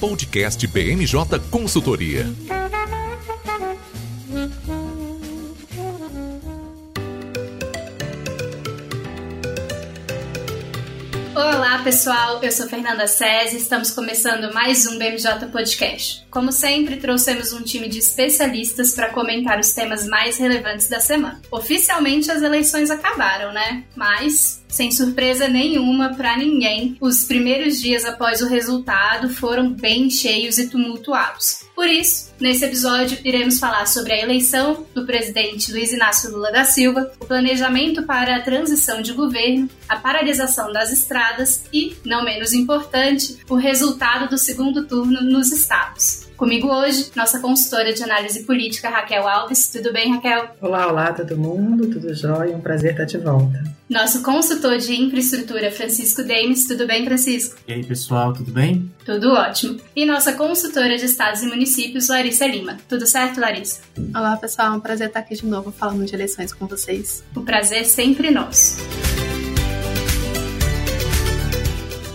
Podcast BMJ Consultoria. Olá pessoal, eu sou Fernanda César e estamos começando mais um BMJ Podcast. Como sempre, trouxemos um time de especialistas para comentar os temas mais relevantes da semana. Oficialmente as eleições acabaram, né? Mas sem surpresa nenhuma para ninguém, os primeiros dias após o resultado foram bem cheios e tumultuados. Por isso, nesse episódio, iremos falar sobre a eleição do presidente Luiz Inácio Lula da Silva, o planejamento para a transição de governo, a paralisação das estradas e, não menos importante, o resultado do segundo turno nos estados. Comigo hoje, nossa consultora de análise política, Raquel Alves. Tudo bem, Raquel? Olá, olá, todo mundo, tudo jóia? Um prazer estar de volta. Nosso consultor de infraestrutura, Francisco Demes. Tudo bem, Francisco? E aí, pessoal, tudo bem? Tudo ótimo. E nossa consultora de estados e municípios, Larissa Lima. Tudo certo, Larissa? Olá, pessoal. É um prazer estar aqui de novo falando de eleições com vocês. O prazer sempre nosso.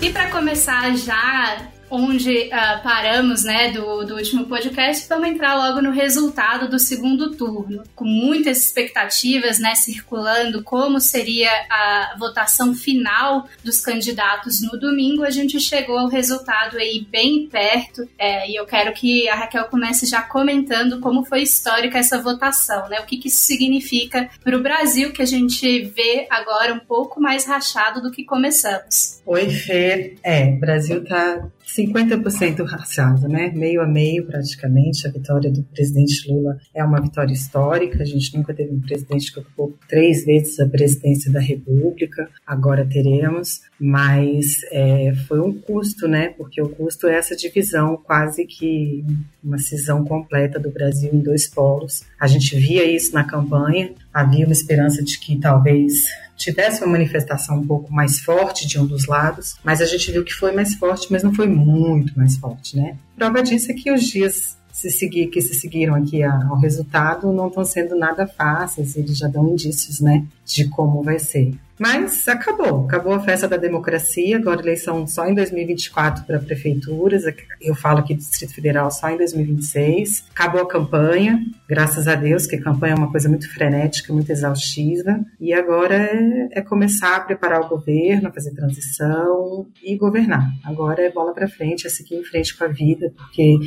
E para começar já onde uh, paramos né, do, do último podcast, vamos entrar logo no resultado do segundo turno, com muitas expectativas né, circulando como seria a votação final dos candidatos no domingo. A gente chegou ao resultado aí bem perto é, e eu quero que a Raquel comece já comentando como foi histórica essa votação, né? O que, que isso significa para o Brasil, que a gente vê agora um pouco mais rachado do que começamos. Oi, Fê. É, Brasil está 50% rachado, né? Meio a meio, praticamente. A vitória do presidente Lula é uma vitória histórica. A gente nunca teve um presidente que ocupou três vezes a presidência da República. Agora teremos, mas é, foi um custo, né? Porque o custo é essa divisão, quase que uma cisão completa do Brasil em dois polos. A gente via isso na campanha. Havia uma esperança de que talvez tivesse uma manifestação um pouco mais forte de um dos lados, mas a gente viu que foi mais forte, mas não foi muito mais forte, né? Prova disso é que os dias se seguir, que se seguiram aqui ao resultado não estão sendo nada fáceis, eles já dão indícios, né, de como vai ser. Mas acabou, acabou a festa da democracia, agora eleição só em 2024 para prefeituras, eu falo aqui do Distrito Federal só em 2026. Acabou a campanha, graças a Deus, que a campanha é uma coisa muito frenética, muito exaustiva, e agora é, é começar a preparar o governo, fazer transição e governar. Agora é bola para frente, é seguir em frente com a vida, porque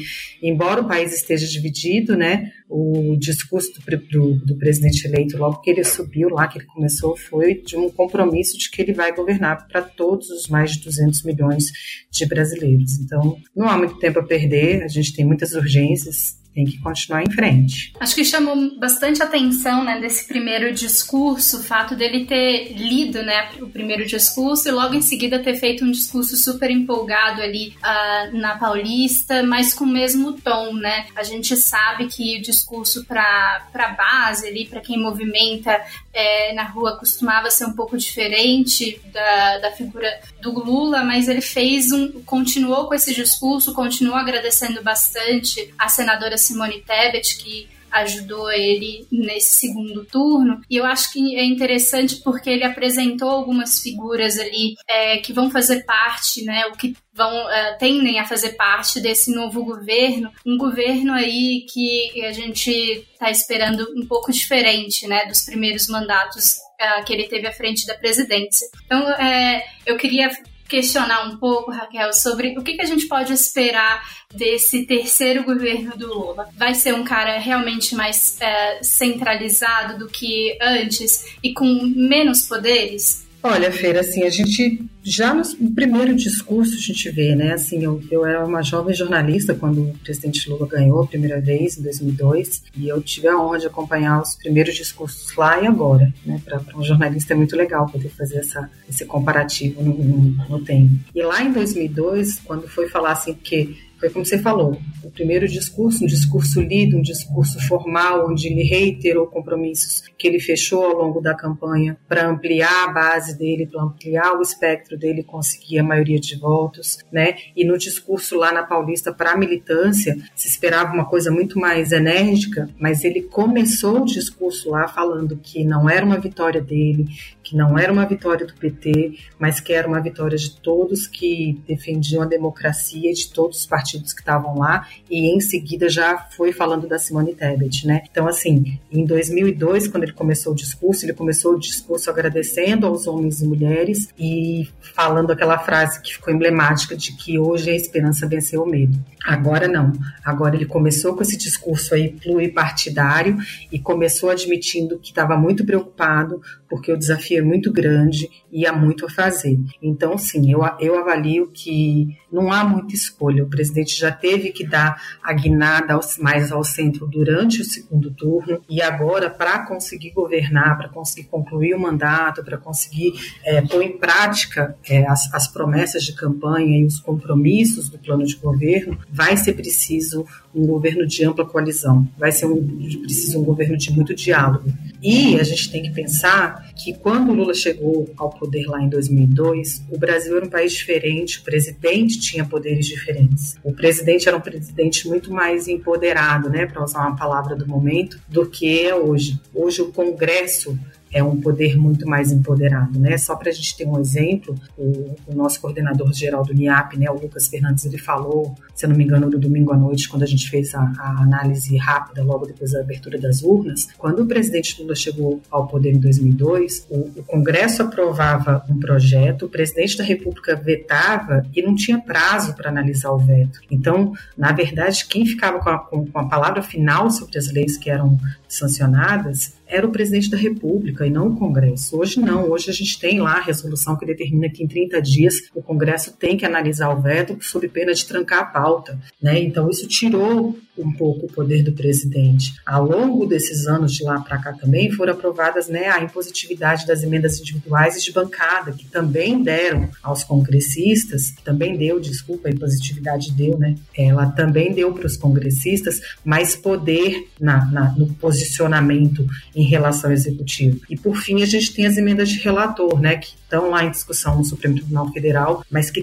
embora o país esteja dividido, né, o discurso do, do, do presidente eleito, logo que ele subiu lá, que ele começou, foi de um compromisso de que ele vai governar para todos os mais de 200 milhões de brasileiros. Então, não há muito tempo a perder, a gente tem muitas urgências, tem que continuar em frente. Acho que chamou bastante atenção, né, desse primeiro discurso, o fato dele ter lido, né, o primeiro discurso e logo em seguida ter feito um discurso super empolgado ali uh, na Paulista, mas com o mesmo tom, né? A gente sabe que o discurso para para base ali, para quem movimenta é, na rua costumava ser um pouco diferente da, da figura do Lula, mas ele fez um, continuou com esse discurso, continuou agradecendo bastante a senadora Simone Tebet, que ajudou ele nesse segundo turno. E eu acho que é interessante porque ele apresentou algumas figuras ali é, que vão fazer parte, né, o que vão uh, tendem a fazer parte desse novo governo, um governo aí que a gente está esperando um pouco diferente, né, dos primeiros mandatos uh, que ele teve à frente da presidência. Então, é, eu queria questionar um pouco, Raquel, sobre o que, que a gente pode esperar desse terceiro governo do Lula. Vai ser um cara realmente mais é, centralizado do que antes e com menos poderes? Olha, Feira, assim, a gente já no primeiro discurso a gente vê, né? Assim, eu, eu era uma jovem jornalista quando o presidente Lula ganhou a primeira vez, em 2002, e eu tive a honra de acompanhar os primeiros discursos lá e agora, né? Para um jornalista é muito legal poder fazer essa, esse comparativo no, no, no tempo. E lá em 2002, quando foi falar assim, que foi como você falou, o primeiro discurso, um discurso lido, um discurso formal, onde ele reiterou compromissos que ele fechou ao longo da campanha para ampliar a base dele, para ampliar o espectro dele, conseguir a maioria de votos, né? E no discurso lá na Paulista para a militância, se esperava uma coisa muito mais enérgica, mas ele começou o discurso lá falando que não era uma vitória dele, que não era uma vitória do PT, mas que era uma vitória de todos que defendiam a democracia, de todos os partidos que estavam lá e em seguida já foi falando da Simone Tebet, né? Então, assim, em 2002, quando ele começou o discurso, ele começou o discurso agradecendo aos homens e mulheres e falando aquela frase que ficou emblemática de que hoje a esperança venceu o medo. Agora não. Agora ele começou com esse discurso aí pluripartidário e começou admitindo que estava muito preocupado porque o desafio é muito grande e há muito a fazer. Então, sim, eu, eu avalio que não há muita escolha. O presidente já teve que dar a guinada mais ao centro durante o segundo turno e agora, para conseguir governar, para conseguir concluir o mandato, para conseguir é, pôr em prática é, as, as promessas de campanha e os compromissos do plano de governo, vai ser preciso um governo de ampla coalizão, vai ser um, preciso um governo de muito diálogo. E a gente tem que pensar que quando o Lula chegou ao poder lá em 2002, o Brasil era um país diferente, o presidente tinha poderes diferentes. O presidente era um presidente muito mais empoderado, né, para usar uma palavra do momento, do que é hoje. Hoje o Congresso é um poder muito mais empoderado, né? Só para a gente ter um exemplo, o, o, nosso coordenador geral do NIAP, né, o Lucas Fernandes, ele falou, se eu não me engano, no domingo à noite, quando a gente fez a, a análise rápida, logo depois da abertura das urnas, quando o presidente Lula chegou ao poder em 2002, o, o Congresso aprovava um projeto, o presidente da República vetava e não tinha prazo para analisar o veto. Então, na verdade, quem ficava com a, com, a palavra final sobre as leis que eram sancionadas era o presidente da República e não o Congresso. Hoje não, hoje a gente tem lá a resolução que determina que em 30 dias o Congresso tem que analisar o veto sob pena de trancar a pauta. Né? Então isso tirou um pouco o poder do presidente. Ao longo desses anos de lá para cá também foram aprovadas né, a impositividade das emendas individuais e de bancada, que também deram aos congressistas, também deu, desculpa, a impositividade deu, né? Ela também deu para os congressistas mais poder na, na, no posicionamento em relação ao executivo. E por fim, a gente tem as emendas de relator, né, que estão lá em discussão no Supremo Tribunal Federal, mas que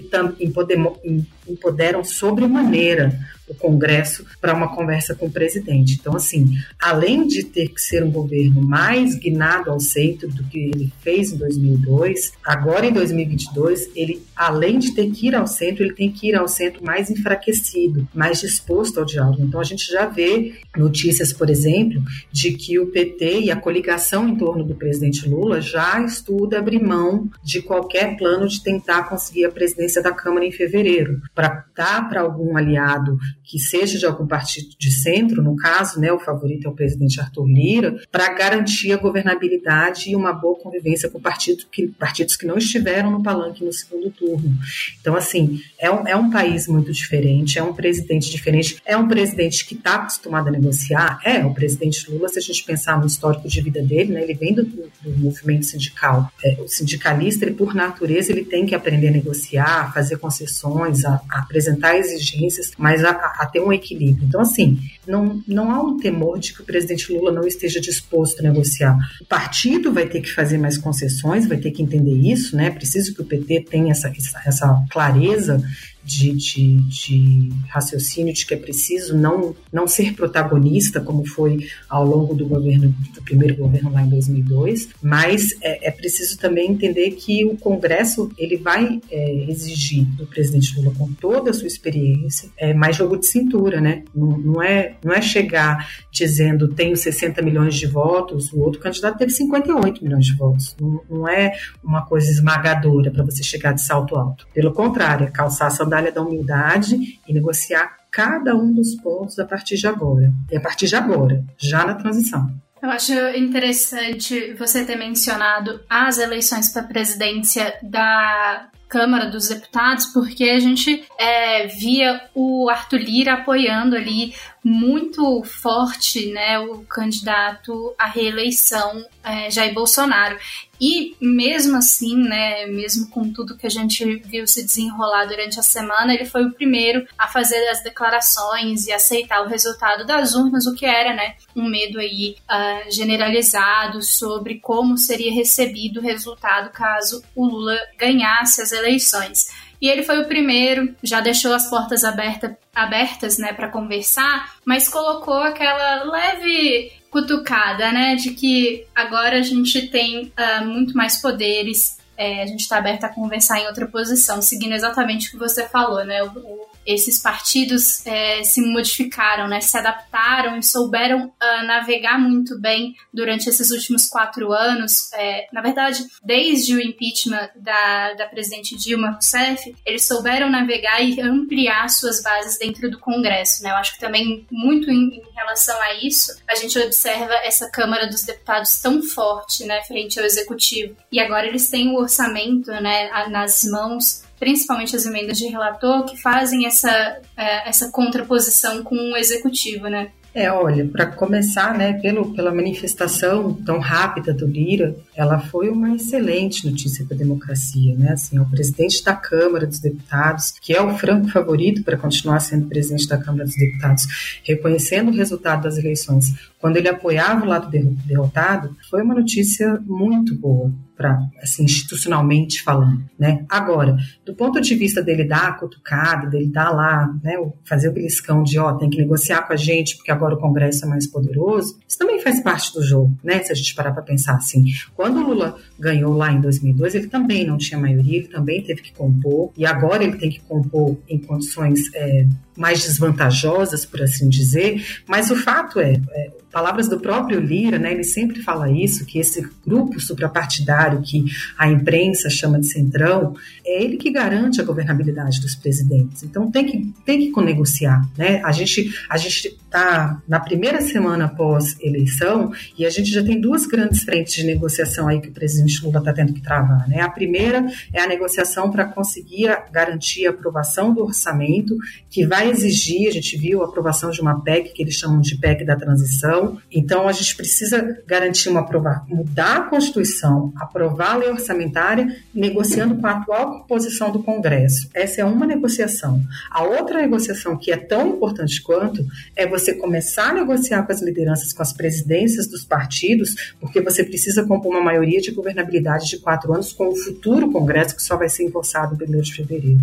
empoderam sobremaneira o Congresso para uma conversa com o presidente. Então, assim, além de ter que ser um governo mais guinado ao centro do que ele fez em 2002, agora em 2022, ele, além de ter que ir ao centro, ele tem que ir ao centro mais enfraquecido, mais disposto ao diálogo. Então, a gente já vê notícias, por exemplo, de que o PT e a coligação em torno do presidente Lula já estuda abrir mão de qualquer plano de tentar conseguir a presidência da Câmara em fevereiro, para dar para algum aliado que seja de algum partido de centro, no caso, né, o favorito é o presidente Arthur Lira, para garantir a governabilidade e uma boa convivência com partido que, partidos que não estiveram no palanque no segundo turno. Então, assim, é um, é um país muito diferente, é um presidente diferente, é um presidente que está acostumado a negociar, é o presidente Lula, se a gente pensar no histórico de vida dele, né, ele vem do, do movimento sindical. É, o sindicalista, ele, por natureza, ele tem que aprender a negociar, a fazer concessões, a, apresentar exigências, mas a, a ter um equilíbrio. Então, assim, não, não há um temor de que o presidente Lula não esteja disposto a negociar. O partido vai ter que fazer mais concessões, vai ter que entender isso, né? Preciso que o PT tenha essa, essa clareza de, de, de, raciocínio de que é preciso não, não ser protagonista, como foi ao longo do governo do primeiro governo lá em 2002, mas é, é preciso também entender que o Congresso ele vai é, exigir do presidente Lula com toda a sua experiência é, mais jogo de cintura, né? Não, não, é, não é chegar dizendo tenho 60 milhões de votos, o outro candidato teve 58 milhões de votos. Não, não é uma coisa esmagadora para você chegar de salto alto. Pelo contrário, é calçar a sandália sandália da humildade e negociar cada um dos pontos a partir de agora. E a partir de agora, já na transição. Eu acho interessante você ter mencionado as eleições para a presidência da Câmara dos Deputados, porque a gente é, via o Arthur Lira apoiando ali muito forte né, o candidato à reeleição é, Jair Bolsonaro. E mesmo assim, né, mesmo com tudo que a gente viu se desenrolar durante a semana, ele foi o primeiro a fazer as declarações e aceitar o resultado das urnas, o que era, né, um medo aí uh, generalizado sobre como seria recebido o resultado caso o Lula ganhasse as eleições. E ele foi o primeiro, já deixou as portas aberta, abertas, né, para conversar, mas colocou aquela leve cutucada, né, de que agora a gente tem uh, muito mais poderes, é, a gente está aberta a conversar em outra posição, seguindo exatamente o que você falou, né, o, o esses partidos é, se modificaram, né, se adaptaram e souberam uh, navegar muito bem durante esses últimos quatro anos. É, na verdade, desde o impeachment da, da presidente Dilma Rousseff, eles souberam navegar e ampliar suas bases dentro do Congresso. Né? Eu acho que também, muito em, em relação a isso, a gente observa essa Câmara dos Deputados tão forte né, frente ao Executivo. E agora eles têm o orçamento né, nas mãos principalmente as emendas de relator, que fazem essa, é, essa contraposição com o executivo, né? É, olha, para começar, né, pelo, pela manifestação tão rápida do Lira, ela foi uma excelente notícia para a democracia, né? Assim, é o presidente da Câmara dos Deputados, que é o franco favorito para continuar sendo presidente da Câmara dos Deputados, reconhecendo o resultado das eleições, quando ele apoiava o lado derrotado, foi uma notícia muito boa para assim, institucionalmente falando, né? Agora, do ponto de vista dele dar a cutucada, dele dar lá, né, fazer o beliscão de, ó, tem que negociar com a gente porque agora o Congresso é mais poderoso, isso também faz parte do jogo, né? Se a gente parar para pensar assim. Quando o Lula ganhou lá em 2002, ele também não tinha maioria, ele também teve que compor, e agora ele tem que compor em condições é, mais desvantajosas, por assim dizer, mas o fato é, é palavras do próprio Lira, né, ele sempre fala isso, que esse grupo suprapartidário que a imprensa chama de centrão, é ele que garante a governabilidade dos presidentes. Então tem que tem que negociar, né? A gente a gente está na primeira semana após eleição e a gente já tem duas grandes frentes de negociação aí que o presidente Lula está tendo que travar, né? A primeira é a negociação para conseguir garantir a aprovação do orçamento que vai exigir, a gente viu a aprovação de uma PEC que eles chamam de PEC da transição então, a gente precisa garantir uma aprovar, mudar a Constituição, aprovar a lei orçamentária, negociando com a atual composição do Congresso. Essa é uma negociação. A outra negociação, que é tão importante quanto, é você começar a negociar com as lideranças, com as presidências dos partidos, porque você precisa compor uma maioria de governabilidade de quatro anos com o futuro Congresso, que só vai ser empossado em 1 de fevereiro.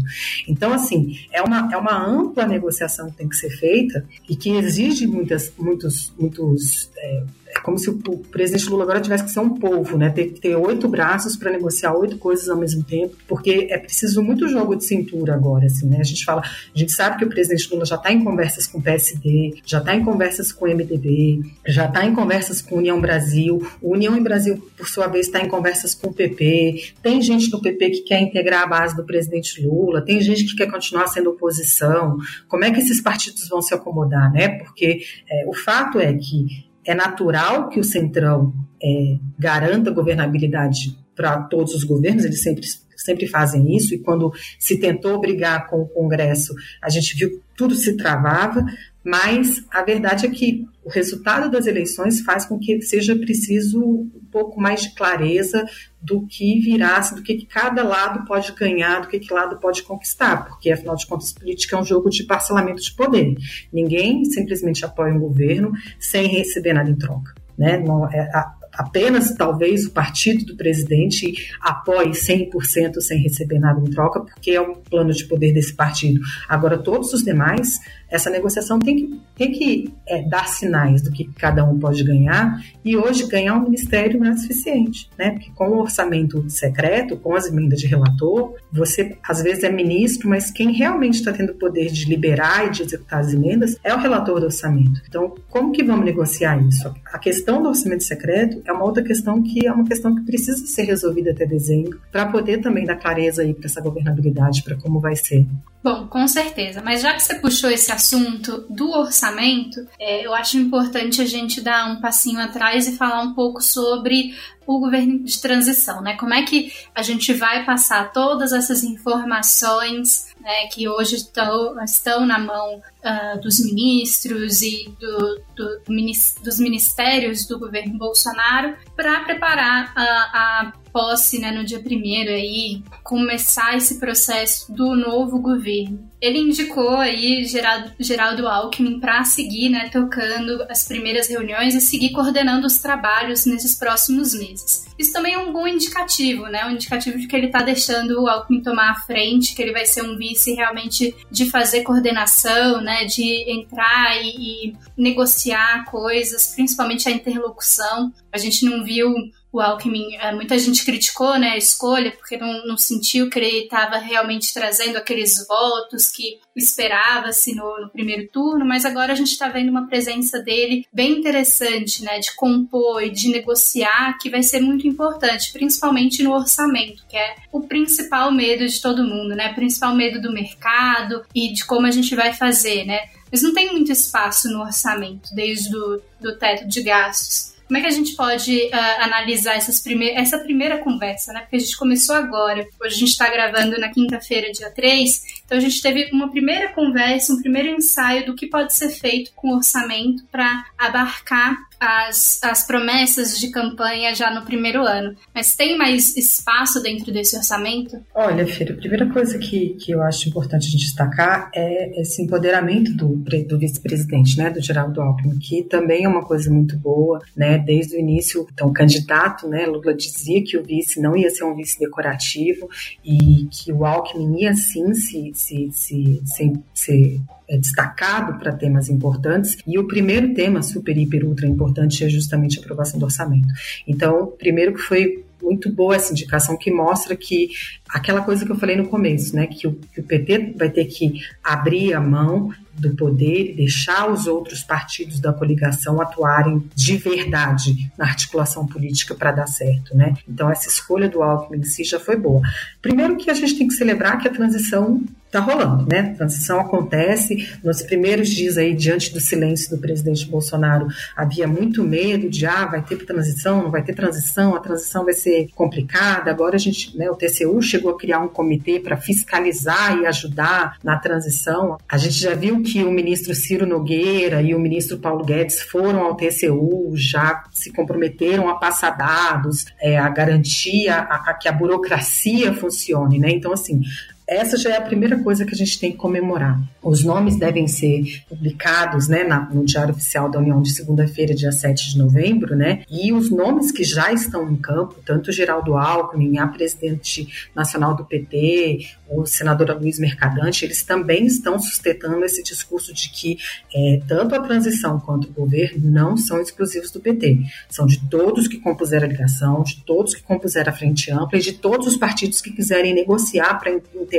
Então, assim, é uma, é uma ampla negociação que tem que ser feita e que exige muitas, muitos, muitos os é, é como se o, presidente Lula agora tivesse que ser um povo, né? Ter que ter oito braços para negociar oito coisas ao mesmo tempo, porque é preciso muito jogo de cintura agora, assim, né? A gente fala, a gente sabe que o presidente Lula já está em conversas com o PSD, já está em conversas com o MDB, já está em conversas com a União Brasil, o União em Brasil, por sua vez, está em conversas com o PP, tem gente no PP que quer integrar a base do presidente Lula, tem gente que quer continuar sendo oposição. Como é que esses partidos vão se acomodar, né? Porque é, o fato é que é natural que o Centrão é, garanta governabilidade para todos os governos, eles sempre, sempre fazem isso, e quando se tentou brigar com o Congresso, a gente viu que tudo se travava, mas a verdade é que o resultado das eleições faz com que seja preciso um pouco mais de clareza do que virasse, do que cada lado pode ganhar, do que, que lado pode conquistar, porque afinal de contas política é um jogo de parcelamento de poder. Ninguém simplesmente apoia um governo sem receber nada em troca. Né? Não, é, a, apenas talvez o partido do presidente apoie 100% sem receber nada em troca, porque é o plano de poder desse partido. Agora, todos os demais essa negociação tem que, tem que é, dar sinais do que cada um pode ganhar, e hoje ganhar um ministério não é suficiente, né? Porque com o orçamento secreto, com as emendas de relator, você às vezes é ministro, mas quem realmente está tendo o poder de liberar e de executar as emendas é o relator do orçamento. Então, como que vamos negociar isso? A questão do orçamento secreto é uma outra questão que é uma questão que precisa ser resolvida até dezembro, para poder também dar clareza aí para essa governabilidade, para como vai ser. Bom, com certeza. Mas já que você puxou esse assunto do orçamento, é, eu acho importante a gente dar um passinho atrás e falar um pouco sobre o governo de transição, né? Como é que a gente vai passar todas essas informações né, que hoje estão, estão na mão uh, dos ministros e do, do, do, dos ministérios do governo Bolsonaro para preparar a posse né, no dia primeiro aí começar esse processo do novo governo. Ele indicou aí Geraldo, Geraldo Alckmin para seguir né, tocando as primeiras reuniões e seguir coordenando os trabalhos nesses próximos meses. Isso também é um bom indicativo, né? Um indicativo de que ele está deixando o Alckmin tomar a frente, que ele vai ser um vice realmente de fazer coordenação, né? De entrar e, e negociar coisas, principalmente a interlocução. A gente não viu o Alckmin, é, muita gente criticou né, a escolha porque não, não sentiu que ele estava realmente trazendo aqueles votos que esperava-se no, no, primeiro turno, mas agora a gente está vendo uma presença dele bem interessante, né, de compor e de negociar, que vai ser muito importante, principalmente no orçamento, que é o principal medo de todo mundo, né, principal medo do mercado e de como a gente vai fazer, né. Mas não tem muito espaço no orçamento, desde o do teto de gastos. Como é que a gente pode uh, analisar prime essa primeira conversa, né? Porque a gente começou agora, hoje a gente está gravando na quinta-feira, dia 3, então a gente teve uma primeira conversa, um primeiro ensaio do que pode ser feito com orçamento para abarcar as, as promessas de campanha já no primeiro ano. Mas tem mais espaço dentro desse orçamento? Olha, Fira, a primeira coisa que, que eu acho importante destacar é esse empoderamento do, do vice-presidente, né, do Geraldo Alckmin, que também é uma coisa muito boa, né, desde o início, então, o candidato, né, Lula dizia que o vice não ia ser um vice decorativo e que o Alckmin ia sim se, se, se, se, se é destacado para temas importantes e o primeiro tema super, hiper, ultra importante é justamente a aprovação do orçamento. Então, primeiro que foi muito boa essa indicação que mostra que aquela coisa que eu falei no começo, né, que o, que o PT vai ter que abrir a mão do poder e deixar os outros partidos da coligação atuarem de verdade na articulação política para dar certo, né? Então essa escolha do Alckmin em si já foi boa. Primeiro que a gente tem que celebrar que a transição está rolando, né? A transição acontece. Nos primeiros dias aí, diante do silêncio do presidente Bolsonaro, havia muito medo de ah, vai ter transição, não vai ter transição, a transição vai ser complicada. Agora a gente, né, o TCU chegou a criar um comitê para fiscalizar e ajudar na transição. A gente já viu que o ministro Ciro Nogueira e o ministro Paulo Guedes foram ao TCU, já se comprometeram a passar dados, é, a garantir a, a, que a burocracia funcione, né? Então, assim, essa já é a primeira coisa que a gente tem que comemorar. Os nomes devem ser publicados né, no Diário Oficial da União de segunda-feira, dia 7 de novembro, né? E os nomes que já estão em campo, tanto Geraldo Alckmin, a presidente nacional do PT, o senador Luiz Mercadante, eles também estão sustentando esse discurso de que é, tanto a transição quanto o governo não são exclusivos do PT. São de todos que compuseram a ligação, de todos que compuseram a Frente Ampla e de todos os partidos que quiserem negociar para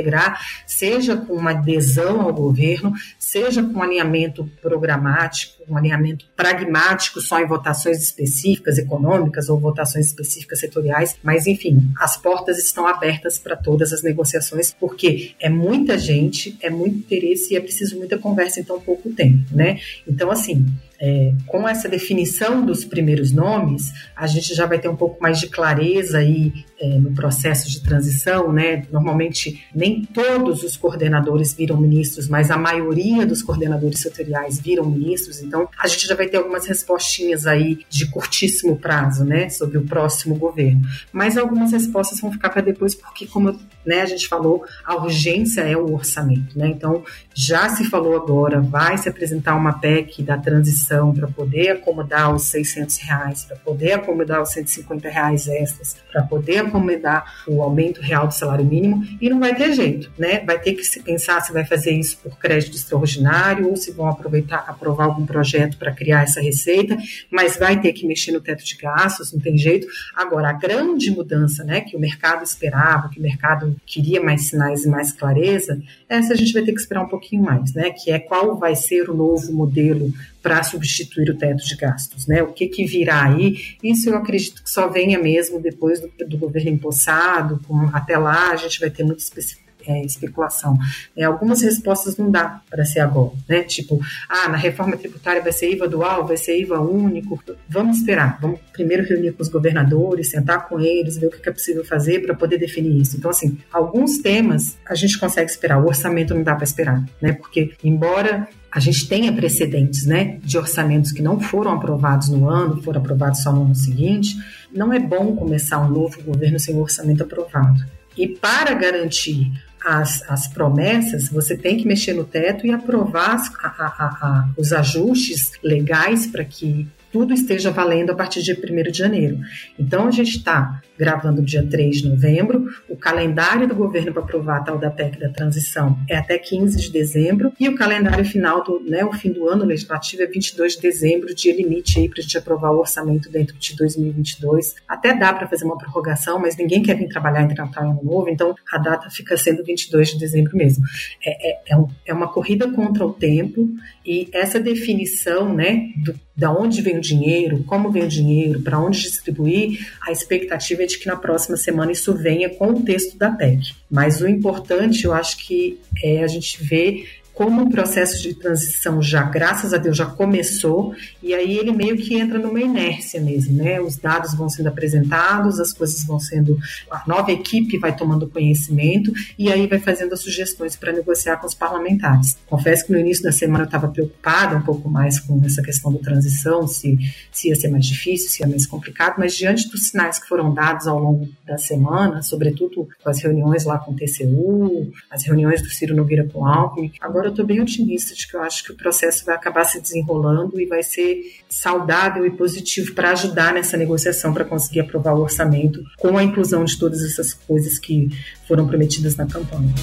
integrar, seja com uma adesão ao governo, seja com um alinhamento programático, um alinhamento pragmático só em votações específicas econômicas ou votações específicas setoriais, mas enfim, as portas estão abertas para todas as negociações, porque é muita gente, é muito interesse e é preciso muita conversa em tão pouco tempo, né? Então, assim, é, com essa definição dos primeiros nomes, a gente já vai ter um pouco mais de clareza aí é, no processo de transição, né? Normalmente nem todos os coordenadores viram ministros, mas a maioria dos coordenadores setoriais viram ministros, então a gente já vai ter algumas respostinhas aí de curtíssimo prazo, né, sobre o próximo governo. Mas algumas respostas vão ficar para depois, porque como né, a gente falou, a urgência é o orçamento, né? Então já se falou agora, vai se apresentar uma PEC da transição para poder acomodar os 600 reais, para poder acomodar os 150 reais extras, para poder acomodar o aumento real do salário mínimo e não vai ter jeito, né? Vai ter que se pensar se vai fazer isso por crédito extraordinário ou se vão aproveitar, aprovar algum projeto para criar essa receita, mas vai ter que mexer no teto de gastos, não tem jeito. Agora, a grande mudança, né, que o mercado esperava, que o mercado queria mais sinais e mais clareza, essa a gente vai ter que esperar um pouquinho mais, né? Que é qual vai ser o novo modelo para substituir o teto de gastos, né? O que, que virá aí? Isso eu acredito que só venha mesmo depois do, do governo empossado. Com, até lá a gente vai ter muito específico é, especulação. É, algumas respostas não dá para ser agora, né? Tipo, ah, na reforma tributária vai ser IVA dual, vai ser IVA único. Vamos esperar, vamos primeiro reunir com os governadores, sentar com eles, ver o que é possível fazer para poder definir isso. Então, assim, alguns temas a gente consegue esperar, o orçamento não dá para esperar, né? Porque, embora a gente tenha precedentes, né, de orçamentos que não foram aprovados no ano, foram aprovados só no ano seguinte, não é bom começar um novo governo sem o orçamento aprovado. E para garantir as, as promessas, você tem que mexer no teto e aprovar a, a, a, os ajustes legais para que tudo esteja valendo a partir de 1 de janeiro. Então, a gente está gravando dia 3 de novembro, o calendário do governo para aprovar a tal da PEC da transição é até 15 de dezembro, e o calendário final, do, né, o fim do ano legislativo é 22 de dezembro, dia limite aí para a gente aprovar o orçamento dentro de 2022. Até dá para fazer uma prorrogação, mas ninguém quer vir trabalhar entre Natal e Ano Novo, então a data fica sendo 22 de dezembro mesmo. É, é, é, um, é uma corrida contra o tempo e essa definição, né, do, da onde vem o dinheiro, como vem o dinheiro, para onde distribuir, a expectativa é de que na próxima semana isso venha com o texto da PEC. Mas o importante, eu acho que é a gente ver como o processo de transição já, graças a Deus, já começou, e aí ele meio que entra numa inércia mesmo, né? Os dados vão sendo apresentados, as coisas vão sendo. A nova equipe vai tomando conhecimento e aí vai fazendo as sugestões para negociar com os parlamentares. Confesso que no início da semana eu estava preocupada um pouco mais com essa questão da transição, se, se ia ser mais difícil, se ia mais complicado, mas diante dos sinais que foram dados ao longo da semana, sobretudo com as reuniões lá com o TCU, as reuniões do Ciro Nogueira com o Alckmin, agora eu estou bem otimista de que eu acho que o processo vai acabar se desenrolando e vai ser saudável e positivo para ajudar nessa negociação para conseguir aprovar o orçamento com a inclusão de todas essas coisas que foram prometidas na campanha.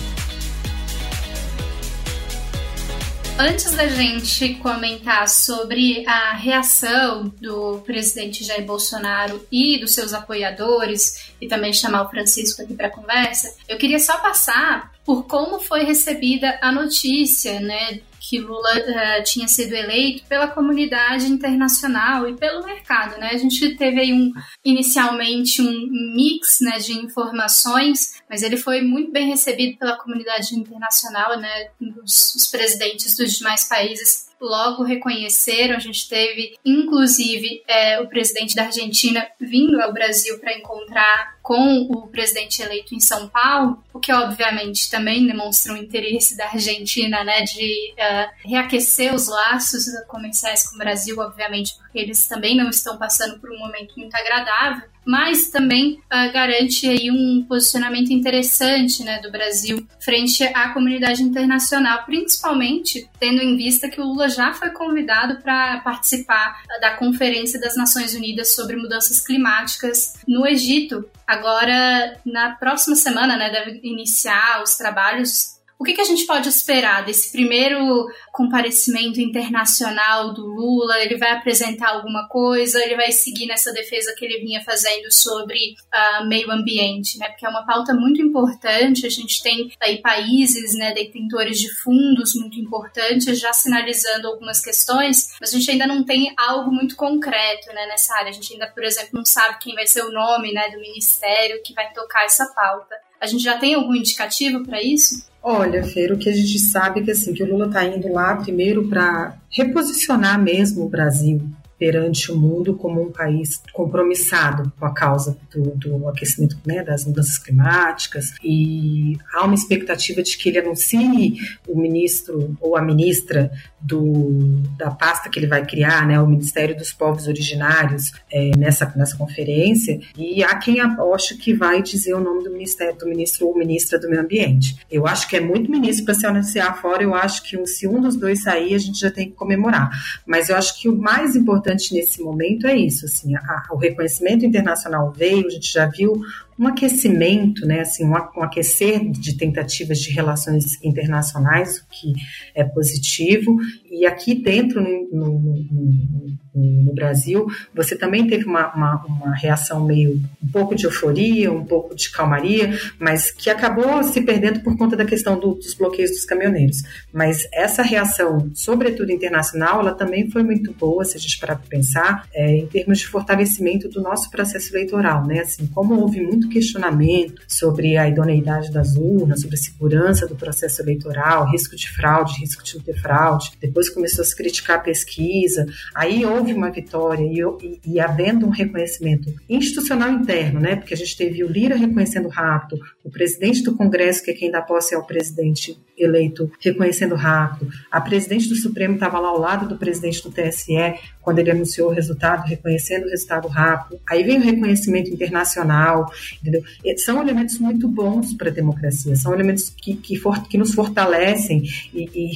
Antes da gente comentar sobre a reação do presidente Jair Bolsonaro e dos seus apoiadores, e também chamar o Francisco aqui para conversa, eu queria só passar por como foi recebida a notícia, né, que Lula uh, tinha sido eleito pela comunidade internacional e pelo mercado, né? A gente teve aí um, inicialmente um mix né, de informações, mas ele foi muito bem recebido pela comunidade internacional, né? Os, os presidentes dos demais países logo reconheceram. A gente teve, inclusive, é, o presidente da Argentina vindo ao Brasil para encontrar com o presidente eleito em São Paulo, o que obviamente também demonstra um interesse da Argentina, né, de uh, reaquecer os laços comerciais com o Brasil, obviamente, porque eles também não estão passando por um momento muito agradável mas também uh, garante aí um posicionamento interessante né, do Brasil frente à comunidade internacional, principalmente tendo em vista que o Lula já foi convidado para participar da Conferência das Nações Unidas sobre Mudanças Climáticas no Egito. Agora, na próxima semana, né, deve iniciar os trabalhos o que, que, a gente pode esperar desse primeiro comparecimento internacional do Lula? Ele vai apresentar alguma coisa? Ele vai seguir nessa defesa que ele vinha fazendo sobre uh, meio ambiente, né? Porque é uma pauta muito importante. A gente tem aí países, né, detentores de fundos muito importantes já sinalizando algumas questões, mas a gente ainda não tem algo muito concreto, né, nessa área. A gente ainda, por exemplo, não sabe quem vai ser o nome, né, do ministério que vai tocar essa pauta. A gente já tem algum indicativo para isso? Olha, Fer, o que a gente sabe é que, assim, que o Lula está indo lá primeiro para reposicionar mesmo o Brasil perante o mundo como um país compromissado com a causa do, do aquecimento né, das mudanças climáticas e há uma expectativa de que ele anuncie o ministro ou a ministra do, da pasta que ele vai criar, né, o Ministério dos Povos Originários, é, nessa, nessa conferência, e há quem aposta que vai dizer o nome do ministério, do ministro ou ministra do Meio Ambiente. Eu acho que é muito ministro para se anunciar fora, eu acho que se um dos dois sair, a gente já tem que comemorar. Mas eu acho que o mais importante nesse momento é isso, assim, a, o reconhecimento internacional veio, a gente já viu um aquecimento, né, assim, um, aquecer de tentativas de relações internacionais, o que é positivo. E aqui dentro, no, no, no, no Brasil, você também teve uma, uma, uma, reação meio, um pouco de euforia, um pouco de calmaria, mas que acabou se perdendo por conta da questão do, dos bloqueios dos caminhoneiros. Mas essa reação, sobretudo internacional, ela também foi muito boa, se a gente parar para pensar, é, em termos de fortalecimento do nosso processo eleitoral, né, assim, como houve muito questionamento sobre a idoneidade das urnas, sobre a segurança do processo eleitoral, risco de fraude, risco de não ter fraude. Depois começou a se criticar a pesquisa. Aí houve uma vitória e, e, e havendo um reconhecimento institucional interno, né? Porque a gente teve o Lira reconhecendo rápido, o presidente do Congresso, que é quem dá posse ao presidente eleito, reconhecendo rápido. A presidente do Supremo estava lá ao lado do presidente do TSE quando ele anunciou o resultado, reconhecendo o resultado rápido. Aí vem o reconhecimento internacional entendeu? São elementos muito bons para a democracia, são elementos que, que, for, que nos fortalecem e, e,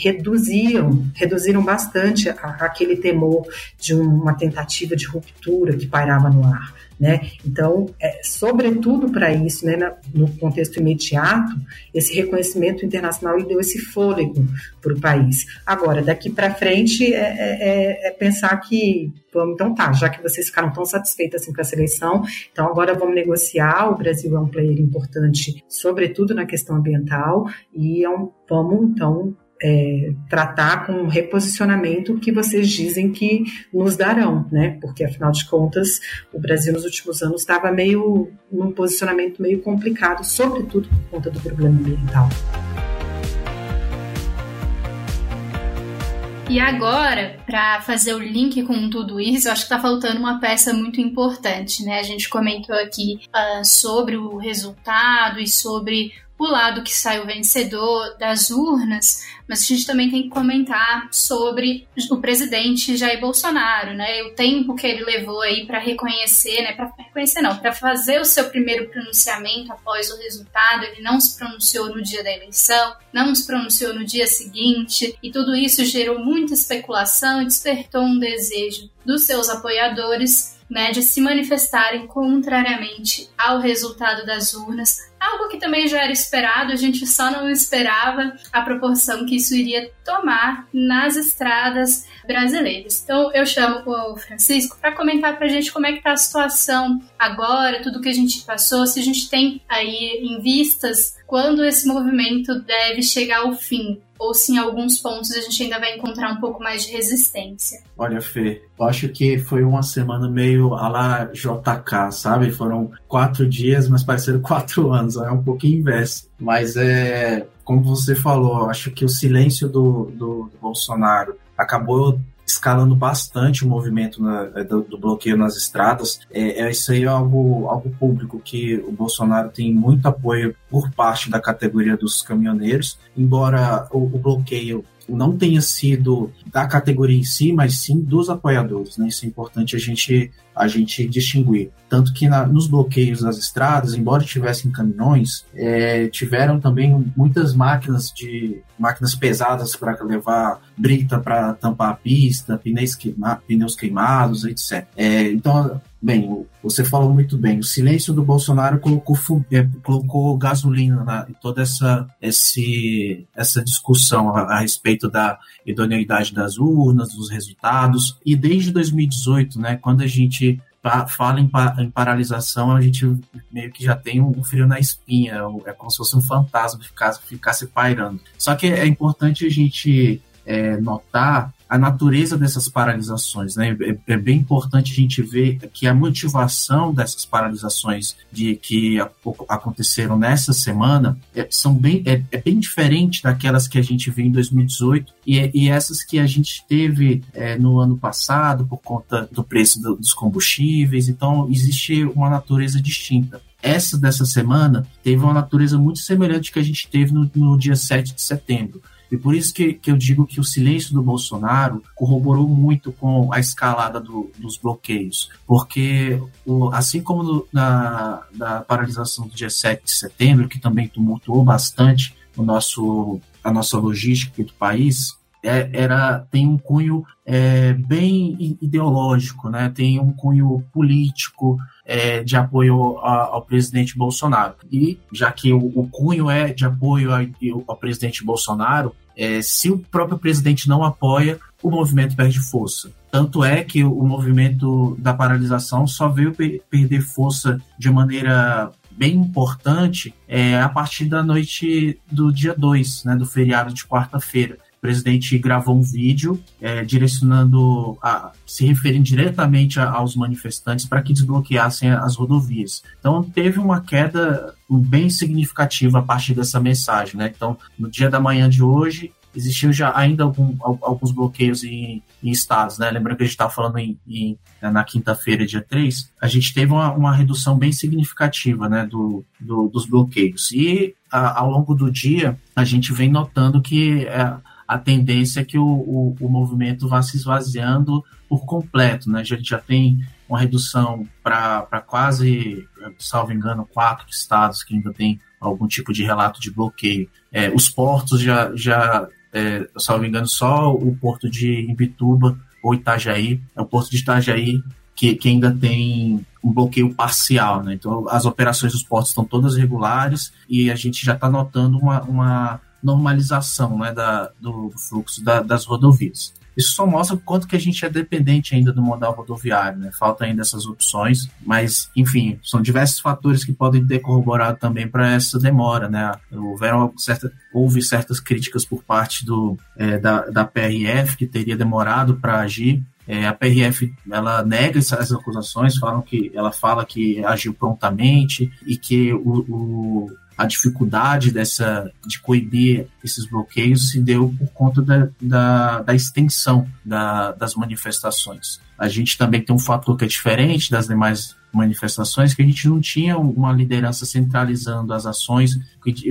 reduziram bastante a, aquele temor de uma tentativa de ruptura que pairava no ar. Né? Então, é, sobretudo para isso, né, no contexto imediato, esse reconhecimento internacional deu esse fôlego para o país. Agora, daqui para frente, é, é, é, pensar que, vamos, então tá, já que vocês ficaram tão satisfeitos assim, com essa eleição, então agora vamos negociar. O Brasil é um player importante, sobretudo na questão ambiental, e é um, vamos então é, tratar com um reposicionamento que vocês dizem que nos darão, né? Porque afinal de contas, o Brasil nos últimos anos estava meio num posicionamento meio complicado, sobretudo por conta do problema ambiental. E agora, para fazer o link com tudo isso, eu acho que está faltando uma peça muito importante, né? A gente comentou aqui uh, sobre o resultado e sobre o lado que sai o vencedor das urnas, mas a gente também tem que comentar sobre o presidente Jair Bolsonaro, né? O tempo que ele levou aí para reconhecer, né? Para reconhecer não, para fazer o seu primeiro pronunciamento após o resultado. Ele não se pronunciou no dia da eleição, não se pronunciou no dia seguinte, e tudo isso gerou muita especulação e despertou um desejo dos seus apoiadores né, de se manifestarem contrariamente ao resultado das urnas, algo que também já era esperado, a gente só não esperava a proporção que isso iria tomar nas estradas brasileiras. Então eu chamo o Francisco para comentar para a gente como é que está a situação agora, tudo que a gente passou, se a gente tem aí em vistas quando esse movimento deve chegar ao fim ou se em alguns pontos a gente ainda vai encontrar um pouco mais de resistência? Olha, Fê, eu acho que foi uma semana meio a la JK, sabe? Foram quatro dias, mas pareceram quatro anos, é um pouquinho inverso. Mas é, como você falou, acho que o silêncio do, do, do Bolsonaro acabou escalando bastante o movimento na, é, do, do, bloqueio nas estradas. É, é, isso aí é algo, algo público que o Bolsonaro tem muito apoio por parte da categoria dos caminhoneiros, embora o, o bloqueio não tenha sido da categoria em si, mas sim dos apoiadores. Né? Isso é importante a gente, a gente distinguir. Tanto que na, nos bloqueios das estradas, embora tivessem caminhões, é, tiveram também muitas máquinas de máquinas pesadas para levar brita para tampar a pista, pneus, queima, pneus queimados, etc. É, então Bem, você falou muito bem. O silêncio do Bolsonaro colocou, é, colocou gasolina na, em toda essa, esse, essa discussão a, a, respeito da idoneidade das urnas, dos resultados. E desde 2018, né, quando a gente fala em, em paralisação, a gente meio que já tem um frio na espinha. É como se fosse um fantasma que ficasse, ficasse pairando. Só que é importante a gente é, notar a natureza dessas paralisações. Né? É, é, bem importante a gente ver que a motivação dessas paralisações de que aconteceram nessa semana é, são bem, é, é, bem diferente daquelas que a gente viu em 2018 e, e essas que a gente teve é, no ano passado por conta do preço do, dos combustíveis. Então, existe uma natureza distinta essa dessa semana teve uma natureza muito semelhante que a gente teve no, no dia 7 de setembro. E por isso que, que eu digo que o silêncio do Bolsonaro corroborou muito com a escalada do, dos bloqueios, porque o, assim como na, na paralisação do dia 7 de setembro, que também tumultuou bastante o nosso, a nossa logística do país, é, era, tem um cunho é, bem ideológico, né? tem um cunho político, é, de apoio a, ao presidente Bolsonaro. E já que o, o cunho é de apoio ao, ao presidente Bolsonaro, é, se o próprio presidente não apoia, o movimento perde força. Tanto é que o movimento da paralisação só veio per perder força de maneira bem importante é, a partir da noite do dia 2, né, do feriado de quarta-feira presidente gravou um vídeo é, direcionando, a, se referindo diretamente a, aos manifestantes para que desbloqueassem as rodovias. Então teve uma queda bem significativa a partir dessa mensagem. Né? Então, no dia da manhã de hoje, existiam já ainda algum, alguns bloqueios em, em, estados, né? Lembrando que a gente estava falando em, em, na quinta-feira, dia 3, a gente teve uma, uma redução bem significativa né, do, do dos bloqueios. E a, ao longo do dia, a gente vem notando que é, a tendência é que o, o, o movimento vá se esvaziando por completo, né? A gente já tem uma redução para quase, salvo engano, quatro estados que ainda tem algum tipo de relato de bloqueio. É, os portos já, já é, salvo engano, só o porto de Imbituba ou Itajaí, é o porto de Itajaí que, que ainda tem um bloqueio parcial, né? Então as operações dos portos estão todas regulares e a gente já está notando uma, uma normalização né, da, do fluxo da, das rodovias. Isso só mostra o quanto que a gente é dependente ainda do modal rodoviário, né? Falta ainda essas opções, mas, enfim, são diversos fatores que podem ter corroborado também para essa demora, né? Houveram certa, houve certas críticas por parte do, é, da, da PRF que teria demorado para agir, é, a PRF ela nega essas acusações, falam que ela fala que agiu prontamente e que o, o a dificuldade dessa de coibir esses bloqueios se deu por conta da, da, da extensão da, das manifestações. A gente também tem um fator que é diferente das demais manifestações, que a gente não tinha uma liderança centralizando as ações,